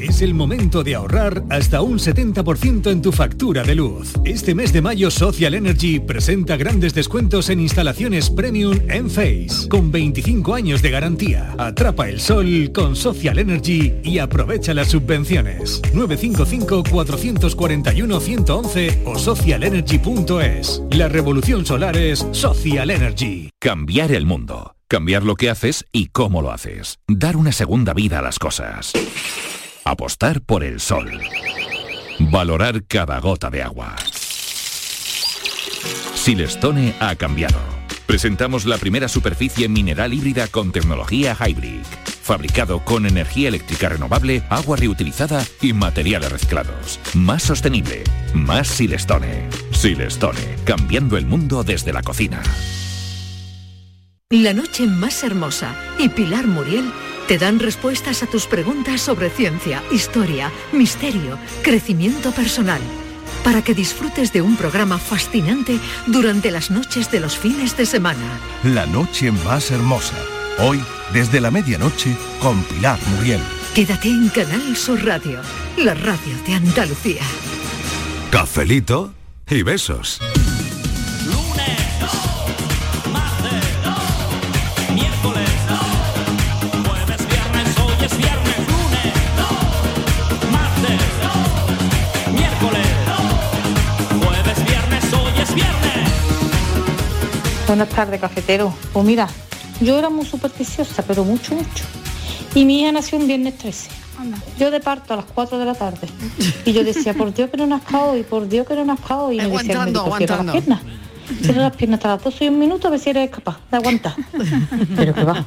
Speaker 13: Es el momento de ahorrar hasta un 70% en tu factura de luz. Este mes de mayo Social Energy presenta grandes descuentos en instalaciones premium en Face, con 25 años de garantía. Atrapa el sol con Social Energy y aprovecha las subvenciones. 955-441-111 o socialenergy.es. La revolución solar es Social Energy.
Speaker 2: Cambiar el mundo. Cambiar lo que haces y cómo lo haces. Dar una segunda vida a las cosas. Apostar por el sol. Valorar cada gota de agua. Silestone ha cambiado. Presentamos la primera superficie mineral híbrida con tecnología Hybrid. Fabricado con energía eléctrica renovable, agua reutilizada y materiales reciclados. Más sostenible. Más Silestone. Silestone. Cambiando el mundo desde la cocina.
Speaker 23: La noche más hermosa y Pilar Muriel te dan respuestas a tus preguntas sobre ciencia, historia, misterio, crecimiento personal, para que disfrutes de un programa fascinante durante las noches de los fines de semana.
Speaker 26: La noche más hermosa. Hoy, desde la medianoche, con Pilar Muriel.
Speaker 23: Quédate en Canal Sur Radio, la radio de Andalucía.
Speaker 27: Cafelito y besos.
Speaker 28: Buenas tardes, cafetero. Pues mira, yo era muy supersticiosa, pero mucho, mucho. Y mi hija nació un viernes 13. Yo de parto a las 4 de la tarde. Y yo decía, por Dios que no nazca hoy, por Dios que no nazca hoy. Y me decía el médico, cierra las piernas. Cierra las piernas hasta las 12 y un minuto a ver si eres capaz de aguantar. Pero que va.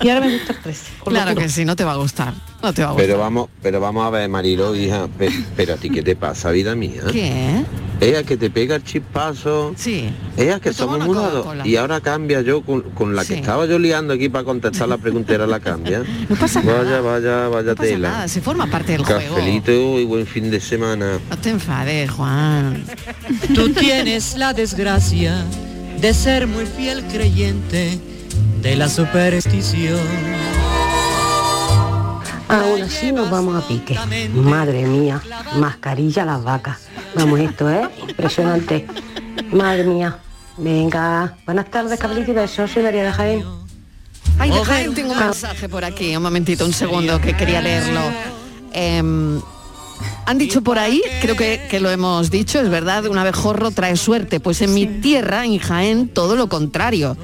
Speaker 28: Y ahora me gusta el 13. con
Speaker 7: Claro que sí, no te va a gustar. No te va a gustar.
Speaker 29: Pero vamos, pero vamos a ver, Marilo, hija, pe- pero a ti qué te pasa, vida mía.
Speaker 7: ¿Qué?
Speaker 29: Ella que te pega el chispazo.
Speaker 7: Sí.
Speaker 29: Ella que somos mudados. Y ahora cambia yo con, con la que estaba yo liando aquí para contestar la preguntera, la cambia.
Speaker 7: No pasa
Speaker 29: vaya,
Speaker 7: nada.
Speaker 29: vaya, vaya
Speaker 7: No pasa
Speaker 29: tela.
Speaker 7: nada, se forma parte del juego.
Speaker 29: Cafelito y buen fin de semana.
Speaker 7: No te enfades, Juan.
Speaker 30: Tú tienes la desgracia de ser muy fiel creyente de la superstición.
Speaker 31: Aún así nos vamos a pique. Madre mía, mascarilla las vacas. Vamos, esto es impresionante. Madre mía. Venga, buenas tardes, cabrito y besos. Soy María de Jaén.
Speaker 7: Ay, de Jaén tengo un mensaje por aquí. Un momentito, un segundo, que quería leerlo. Em, han dicho por ahí, creo que, que lo hemos dicho, es verdad, un abejorro trae suerte. Pues en mi tierra, en Jaén, todo lo contrario.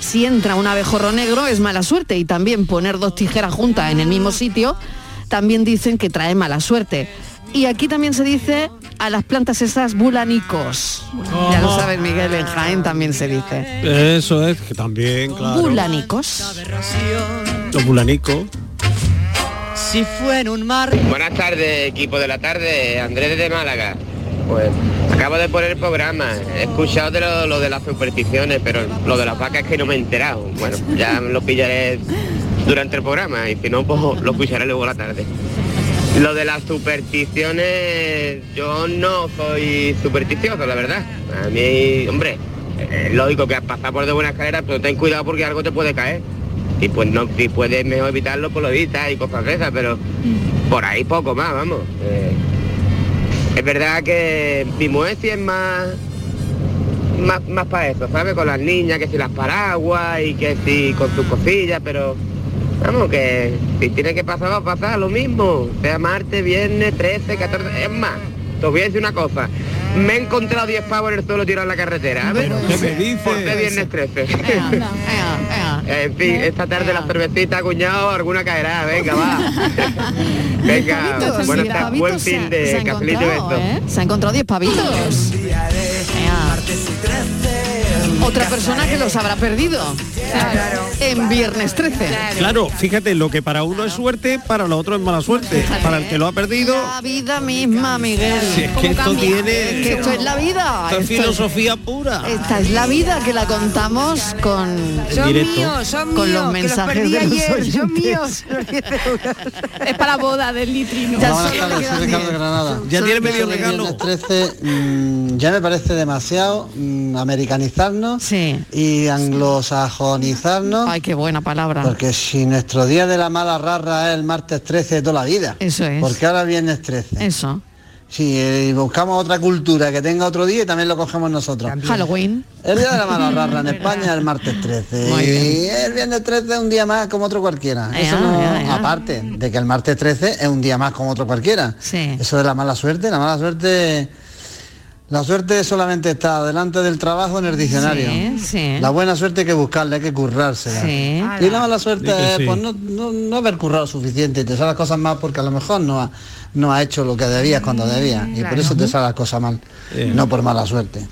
Speaker 7: Si entra un abejorro negro es mala suerte y también poner dos tijeras juntas en el mismo sitio también dicen que trae mala suerte. Y aquí también se dice a las plantas esas bulanicos. Ya lo sabes, Miguel, en Jaén también se dice.
Speaker 12: Eso es, que también, claro.
Speaker 7: Bulanicos.
Speaker 12: Los bulanicos.
Speaker 30: Si fue en un mar.
Speaker 32: Buenas tardes, equipo de la tarde, Andrés de Málaga. Pues acabo de poner el programa, he escuchado lo, de las supersticiones, pero lo de las vacas es que no me he enterado. Bueno, ya lo pillaré durante el programa y si no, pues lo escucharé luego la tarde. Lo de las supersticiones, yo no soy supersticioso, la verdad. A mí, hombre, es lógico que pasar por de buena escalera, pero ten cuidado porque algo te puede caer. Y pues no, si puedes mejor evitarlo, pues lo evitas y cosas de esas, pero por ahí poco más, vamos. Eh, es verdad que mi mujer sí es más, más, más para eso, ¿sabes? Con las niñas, que si las paraguas y que si con sus cosillas, pero vamos, que si tiene que pasar, va a pasar lo mismo. Sea martes, viernes, 13, 14, es más. Te voy a decir una cosa. Me he encontrado 10 pavos en el suelo tirado en la carretera. A ver,
Speaker 12: ¿Qué me dices?
Speaker 32: ¿Por qué viernes 13? En fin, esta tarde la cervecita, cuñado, alguna caerá. Venga, va. Venga, buen fin de cafelito beso.
Speaker 7: ¿eh? Se ha encontrado 10 pavitos. Otra persona que los habrá perdido. En viernes 13.
Speaker 12: Claro, fíjate, lo que para uno es suerte, para lo otro es mala suerte. Para el que lo ha perdido,
Speaker 7: La vida misma, Miguel.
Speaker 12: si es que esto tiene...
Speaker 7: Es que esto es la vida.
Speaker 12: Esto es
Speaker 7: Esto es-
Speaker 12: filosofía pura.
Speaker 7: Esta es la vida que la contamos con,
Speaker 12: Son directo. míos,
Speaker 11: son
Speaker 7: con
Speaker 11: míos,
Speaker 7: los
Speaker 11: que los
Speaker 7: mensajes
Speaker 11: perdí
Speaker 7: de los
Speaker 11: ayer, son míos, los 10 euros.
Speaker 10: Es para la boda del litrino.
Speaker 7: Ya
Speaker 33: tardes,
Speaker 7: quedan
Speaker 33: soy Ricardo de
Speaker 7: diez.
Speaker 33: Granada.
Speaker 12: Ya tiene medio regalo.
Speaker 33: viernes 13, mm, ya me parece demasiado mm, americanizarnos y anglosajonizarnos.
Speaker 7: Ay, qué buena palabra.
Speaker 33: Porque si nuestro día de la mala rarra es el martes 13 de toda la vida.
Speaker 7: Eso es.
Speaker 33: Porque ahora viernes 13.
Speaker 7: Eso.
Speaker 33: Si eh, buscamos otra cultura que tenga otro día y también lo cogemos nosotros.
Speaker 7: Halloween.
Speaker 33: El día de la mala rarra en España es el martes 13.
Speaker 7: Muy bien.
Speaker 33: Y el viernes 13 es un día más como otro cualquiera.
Speaker 7: Ya,
Speaker 33: Eso no,
Speaker 7: ya, ya.
Speaker 33: aparte de que el martes 13 es un día más como otro cualquiera.
Speaker 7: Sí.
Speaker 33: Eso de la mala suerte, la mala suerte. La suerte solamente está delante del trabajo en el diccionario.
Speaker 7: Sí, sí.
Speaker 33: La buena suerte hay que buscarla, hay que currársela.
Speaker 7: Sí.
Speaker 33: Y la mala suerte es pues, no, no- no haber currado suficiente y te salen las cosas mal porque a lo mejor no ha, no ha hecho lo que debías cuando debías. Y por eso te salen las cosas mal.
Speaker 12: Eh.
Speaker 33: No por mala suerte.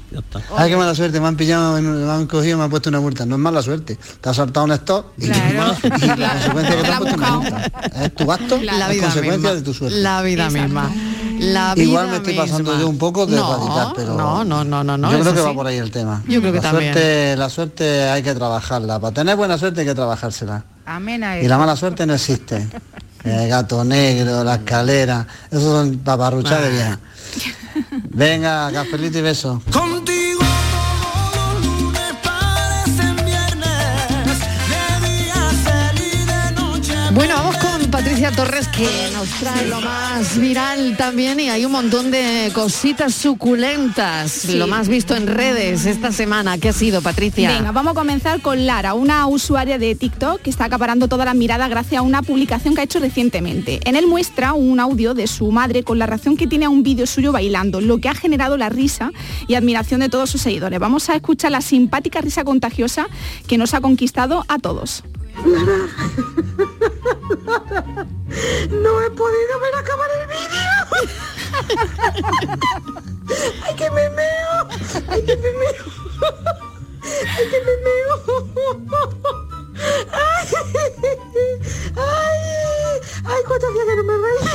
Speaker 33: Ay, qué mala suerte, me han pillado, me han cogido, me han puesto una multa. No es mala suerte. Te has saltado un stop y, y la consecuencia que te han puesto una multa. Es tu acto,
Speaker 7: La
Speaker 33: consecuencia
Speaker 7: misma.
Speaker 33: de tu suerte.
Speaker 7: La vida misma. La
Speaker 33: Igual me estoy pasando
Speaker 7: misma.
Speaker 33: yo un poco de
Speaker 7: no,
Speaker 33: radical, pero
Speaker 7: No, no, no, no, no.
Speaker 33: yo creo que va por ahí el tema.
Speaker 7: Yo creo que
Speaker 33: la
Speaker 7: también.
Speaker 33: Suerte, la suerte hay que trabajarla. Para tener buena suerte hay que trabajársela.
Speaker 11: Amén a
Speaker 33: Y
Speaker 11: eso.
Speaker 33: la mala suerte no existe. El gato negro, la escalera, esos son paparruchas de vieja. Venga, cafelito y beso.
Speaker 7: Patricia Torres que nos trae lo más viral también y hay un montón de cositas suculentas.
Speaker 10: Sí.
Speaker 7: Lo más visto en redes esta semana. ¿Qué ha sido, Patricia?
Speaker 10: Venga, vamos a comenzar con Lara, una usuaria de TikTok que está acaparando toda la mirada gracias a una publicación que ha hecho recientemente. En él muestra un audio de su madre con la reacción que tiene a un vídeo suyo bailando, lo que ha generado la risa y admiración de todos sus seguidores. Vamos a escuchar la simpática risa contagiosa que nos ha conquistado a todos.
Speaker 16: No he podido ver acabar el vídeo. ¡Ay, que me meo! ¡Ay, que me meo! ¡Ay, que me meo! ¡Ay! ¡Ay! ¡Ay, cuántos días que no me reía!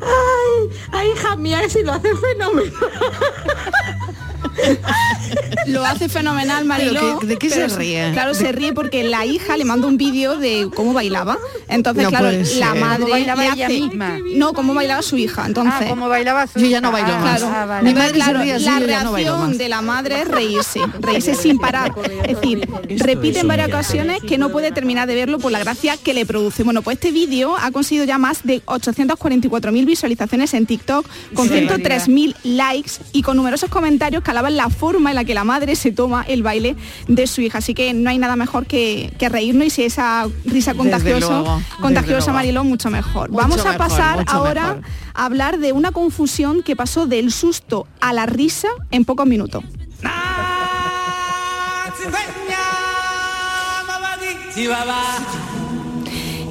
Speaker 16: ¡Ay! ¡Ay, hija mía, si lo hace fenómeno!
Speaker 10: Lo hace fenomenal, Mariló.
Speaker 7: ¿Pero qué- de qué se ríe?
Speaker 10: Claro, se ríe porque la hija le manda un vídeo de cómo bailaba. Entonces,
Speaker 7: No
Speaker 10: claro, la madre
Speaker 11: ¿Cómo bailaba
Speaker 10: le
Speaker 11: ella
Speaker 10: hace-
Speaker 11: misma?
Speaker 10: No, cómo bailaba su hija. Entonces,
Speaker 11: Ah, como bailaba su
Speaker 7: Yo ya no
Speaker 11: hija.
Speaker 7: bailo
Speaker 11: Ah,
Speaker 7: más.
Speaker 11: ah, vale.
Speaker 7: Mi
Speaker 10: Entonces,
Speaker 7: madre se
Speaker 10: claro,
Speaker 7: así,
Speaker 10: la
Speaker 7: no
Speaker 10: reacción de la madre es reírse, reírse sin parar. Es decir, repite en varias ocasiones que no puede terminar de verlo por la gracia que le produce. Bueno, pues este vídeo ha conseguido ya más de 844.000 visualizaciones en TikTok, con
Speaker 11: Qué
Speaker 10: 103.000 likes y con numerosos comentarios que alaban la forma en la que la madre se toma el baile de su hija. Así que no hay nada mejor que, que reírnos y si esa risa contagiosa,
Speaker 7: luego,
Speaker 10: contagiosa
Speaker 7: luego.
Speaker 10: Mariló, mucho mejor.
Speaker 7: Mucho
Speaker 10: Vamos a
Speaker 7: mejor,
Speaker 10: pasar ahora
Speaker 7: mejor.
Speaker 10: a hablar de una confusión que pasó del susto a la risa en pocos minutos.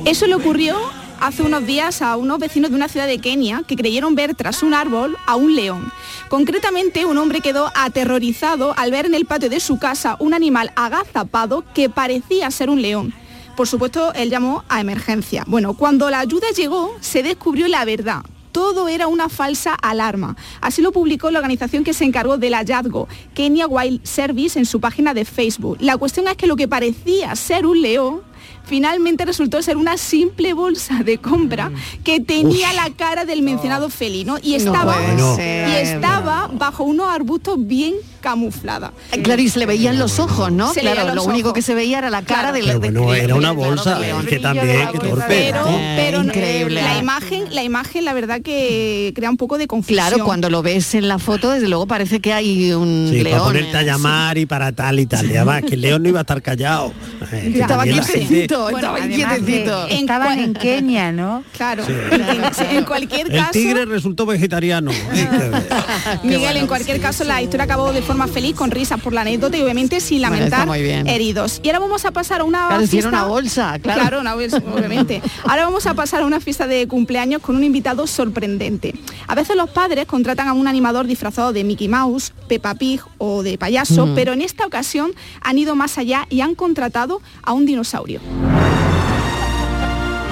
Speaker 10: Eso le ocurrió hace unos días a unos vecinos de una ciudad de Kenia que creyeron ver tras un árbol a un león. Concretamente, un hombre quedó aterrorizado al ver en el patio de su casa un animal agazapado que parecía ser un león. Por supuesto, él llamó a emergencia. Bueno, cuando la ayuda llegó, se descubrió la verdad. Todo era una falsa alarma. Así lo publicó la organización que se encargó del hallazgo, Kenya Wild Service, en su página de Facebook. La cuestión es que lo que parecía ser un león finalmente resultó ser una simple bolsa de compra que tenía
Speaker 7: Uf.
Speaker 10: la cara del mencionado felino y estaba, y estaba bajo unos arbustos bien camuflada.
Speaker 7: Claro, y se le veían los ojos, ¿no?
Speaker 10: Se
Speaker 7: claro, lo único
Speaker 10: ojos.
Speaker 7: que se veía era la cara
Speaker 10: Claro.
Speaker 7: del
Speaker 12: Pero
Speaker 7: de-
Speaker 12: bueno,
Speaker 7: de-
Speaker 12: era una
Speaker 7: claro,
Speaker 12: bolsa, es que también, que torpe.
Speaker 10: Pero, pero
Speaker 7: increíble.
Speaker 10: la imagen, la imagen, la verdad que crea un poco de confusión.
Speaker 7: Claro, cuando lo ves en la foto, desde luego parece que hay un
Speaker 12: Sí,
Speaker 7: león.
Speaker 12: para ponerte a
Speaker 7: eh,
Speaker 12: llamar y para tal y tal. Y además, que el león no iba a estar callado. Eh,
Speaker 7: Estaba quietecito,
Speaker 10: Bueno,
Speaker 7: estaba quietecito.
Speaker 10: en
Speaker 11: Estaban en Kenia, ¿no?
Speaker 10: Claro.
Speaker 12: Sí.
Speaker 10: En, en cualquier
Speaker 12: El
Speaker 10: caso,
Speaker 12: tigre resultó vegetariano.
Speaker 10: Miguel, en cualquier caso, la historia acabó de forma feliz, con risas por la anécdota y obviamente sin lamentar
Speaker 7: bien.
Speaker 10: heridos. Y ahora vamos a pasar a una
Speaker 7: Claro,
Speaker 10: fiesta-
Speaker 7: una bolsa, claro.
Speaker 10: una bolsa, obviamente. Ahora vamos a pasar a una fiesta de cumpleaños con un invitado sorprendente. A veces los padres contratan a un animador disfrazado de Mickey Mouse, Peppa Pig o de payaso,
Speaker 7: Ujú.
Speaker 10: pero en esta ocasión han ido más allá y han contratado a un dinosaurio.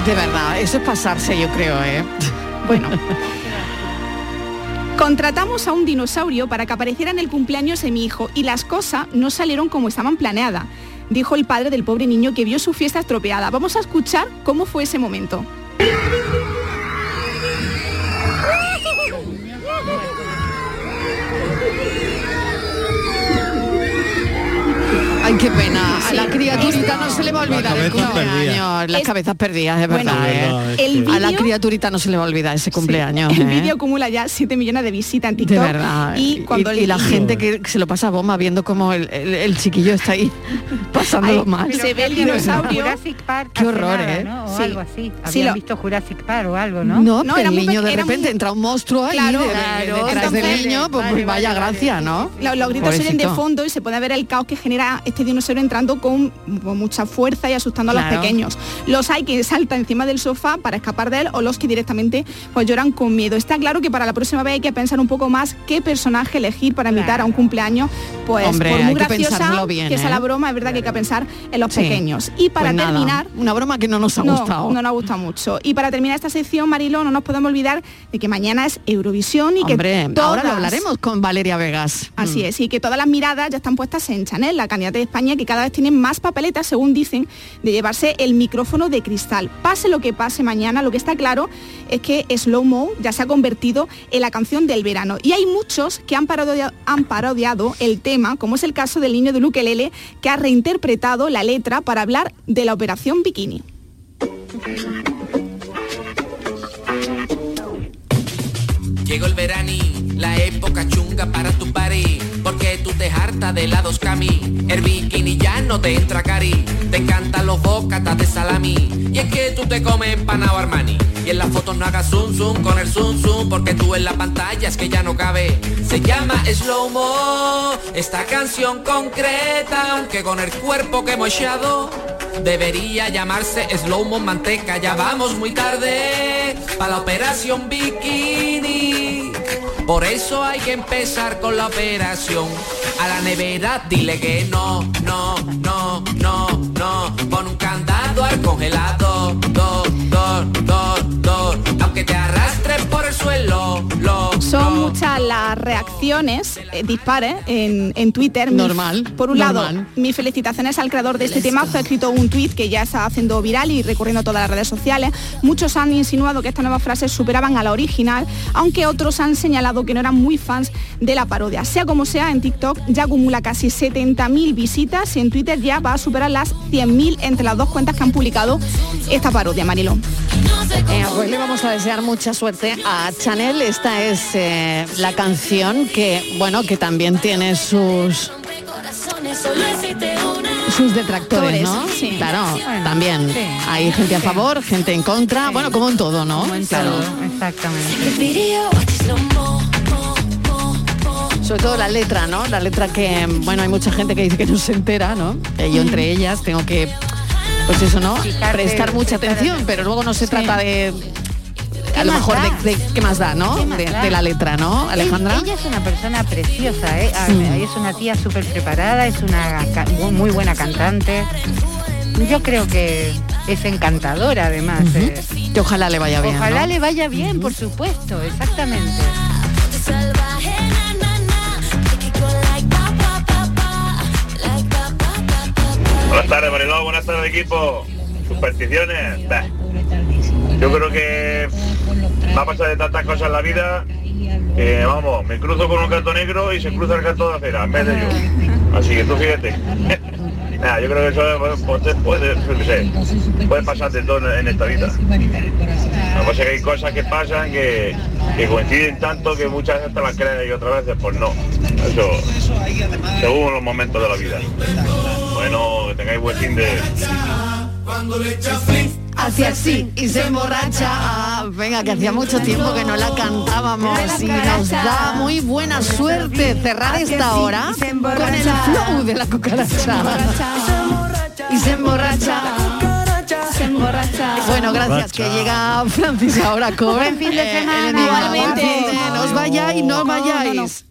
Speaker 7: De verdad, eso es pasarse, yo creo, ¿eh?
Speaker 10: Bueno. Contratamos a un dinosaurio para que apareciera en el cumpleaños de mi hijo y las cosas no salieron como estaban planeadas, dijo el padre del pobre niño que vio su fiesta estropeada. Vamos a escuchar cómo fue ese momento.
Speaker 7: Ay, qué pena. A la criaturita no se le va a olvidar el cumpleaños.
Speaker 12: perdidas.
Speaker 7: Las
Speaker 10: Es-
Speaker 7: cabezas perdidas, es verdad.
Speaker 12: es
Speaker 7: ¿eh?
Speaker 10: El
Speaker 12: que-
Speaker 7: A la criaturita no se le va a olvidar ese cumpleaños.
Speaker 10: El
Speaker 7: ¿eh?
Speaker 10: vídeo acumula ya 7 millones de visitas en
Speaker 7: De
Speaker 10: TikTok.
Speaker 7: verdad.
Speaker 10: Y cuando
Speaker 7: y,
Speaker 10: el
Speaker 7: la gente que se lo pasa a bomba viendo como el, el- el chiquillo está ahí pasándolo
Speaker 10: Ay,
Speaker 7: mal.
Speaker 10: se ve el dinosaurio.
Speaker 11: Jurassic Park
Speaker 7: Qué horror,
Speaker 11: nada,
Speaker 7: ¿eh?
Speaker 11: ¿no? O
Speaker 10: Sí.
Speaker 11: algo así.
Speaker 10: Sí,
Speaker 11: Habían
Speaker 10: lo-
Speaker 11: visto Jurassic Park o algo, ¿no?
Speaker 7: No,
Speaker 10: No,
Speaker 7: el niño de repente
Speaker 10: muy-
Speaker 7: entra un monstruo ahí
Speaker 10: Claro,
Speaker 7: de- de-
Speaker 11: claro.
Speaker 7: detrás del niño, pues, pues vaya gracia, ¿no?
Speaker 10: Los, gritos se de fondo y se puede ver el caos que genera este dinosaurio entrando con, con mucha fuerza y asustando a los pequeños. Los hay que saltan encima del sofá para escapar de él o los que directamente pues lloran con miedo. Está claro que para la próxima vez hay que pensar un poco más qué personaje elegir para invitar a un cumpleaños. Pues
Speaker 7: Hombre,
Speaker 10: por muy
Speaker 7: que
Speaker 10: graciosa
Speaker 7: pensárselo bien,
Speaker 10: que sea la
Speaker 7: ¿eh?
Speaker 10: broma, es verdad que hay que pensar en los
Speaker 7: Sí.
Speaker 10: pequeños. Y para
Speaker 7: Pues nada,
Speaker 10: terminar,
Speaker 7: una broma que no nos ha
Speaker 10: no,
Speaker 7: gustado.
Speaker 10: no nos gusta mucho. Y para terminar esta sección, Marilo, no nos podemos olvidar de que mañana es Eurovisión y
Speaker 7: Hombre,
Speaker 10: que todas,
Speaker 7: ahora lo hablaremos con Valeria Vegas.
Speaker 10: Así
Speaker 7: Mm.
Speaker 10: es, y que todas las miradas ya están puestas en Chanel, la candidata España, que cada vez tiene más papeletas, según dicen, de llevarse el micrófono de cristal. Pase lo que pase mañana, lo que está claro es que Slow Mo ya se ha convertido en la canción del verano. Y hay muchos que han parodiado, han parodiado el tema, como es el caso del niño de Lukelele, que ha reinterpretado la letra para hablar de la operación Bikini.
Speaker 34: Llegó el verani, la época chunga para tu party Porque tú te hartas de helados cami. El bikini ya no te entra cari Te encantan los bocatas de salami. Y es que tú te comes empanado Armani. Y en las fotos no hagas zoom zoom con el zoom zoom Porque tú en la pantalla es que ya no cabe. Se llama Slow Mo Esta canción concreta Aunque con el cuerpo que hemos echado Debería llamarse Slow Mo Manteca. Ya vamos muy tarde Para la operación Bikini. Por eso hay que empezar con la operación. A la nevera dile que no, no, no, no, no. Pon un candado al congelado. Do, do, do, do Aunque te arrastres por el suelo lo,
Speaker 10: Son
Speaker 34: lo.
Speaker 10: muchas las reacciones eh, dispares en, en Twitter. Mi-
Speaker 7: Normal,
Speaker 10: por un lado, mis felicitaciones al creador de este tema. Ha escrito un tweet que ya está haciendo viral y recorriendo todas las redes sociales. Muchos han insinuado que estas nuevas frases superaban a la original, aunque otros han señalado que no eran muy fans de la parodia. Sea como sea, en TikTok ya acumula casi 70.000 visitas y en Twitter ya va a superar las 100.000 entre las dos cuentas que han publicado esta parodia, Marilón.
Speaker 7: Eh, pues le vamos a desear mucha suerte a Chanel. Esta es eh, la canción que, bueno, que también tiene sus sus detractores, ¿no?
Speaker 10: Sí.
Speaker 7: Claro,
Speaker 11: Bueno,
Speaker 7: también.
Speaker 11: sí.
Speaker 7: Hay gente a favor, gente en contra, bueno, como en todo, ¿no?
Speaker 11: Como en
Speaker 7: Claro.
Speaker 11: todo, exactamente.
Speaker 7: Sobre todo la letra, ¿no? La letra que, bueno, hay mucha gente que dice que no se entera, ¿no? Eh, Yo entre ellas tengo que Pues eso, ¿no? Prestar mucha atención, pero luego no se trata de a
Speaker 8: ¿Qué
Speaker 7: lo mejor de, de- qué más da, ¿no?
Speaker 8: ¿Qué más
Speaker 7: De,
Speaker 8: da?
Speaker 7: de la letra, ¿no, Alejandra?
Speaker 8: Ella, ella es una persona preciosa, ¿eh? Ah,
Speaker 7: Mm.
Speaker 8: es una tía súper preparada, es una muy, buena cantante. Yo creo que es encantadora además. ¿eh?
Speaker 7: Que ojalá le vaya bien.
Speaker 8: Ojalá
Speaker 7: ¿no?
Speaker 8: le vaya bien, por supuesto, exactamente.
Speaker 29: Buenas tardes, Mariló. Buenas tardes, equipo. Supersticiones. Bah. Yo creo que va a pasar de tantas cosas en la vida que, vamos, me cruzo con un gato negro y se cruza el gato de acera en vez de yo. Así que tú fíjate. Nada, yo creo que eso pues, puede, puede, sé, puede pasar de todo en esta vida. Lo que pasa es que hay cosas que pasan que, que coinciden tanto que muchas veces te las crees y otras veces pues no. Eso, según los momentos de la vida. Bueno, que tengáis buen fin de...
Speaker 7: Hacia así y se emborracha. Ah, Venga, que hacía mucho tiempo que no la cantábamos y nos da muy buena suerte cerrar esta hora con el flow de la cucaracha. Y se emborracha. Bueno, gracias, que llega Francis ahora con
Speaker 8: Buen fin de
Speaker 7: eh,
Speaker 8: semana. Igualmente.
Speaker 7: Buen fin de- No os vayáis, no vayáis.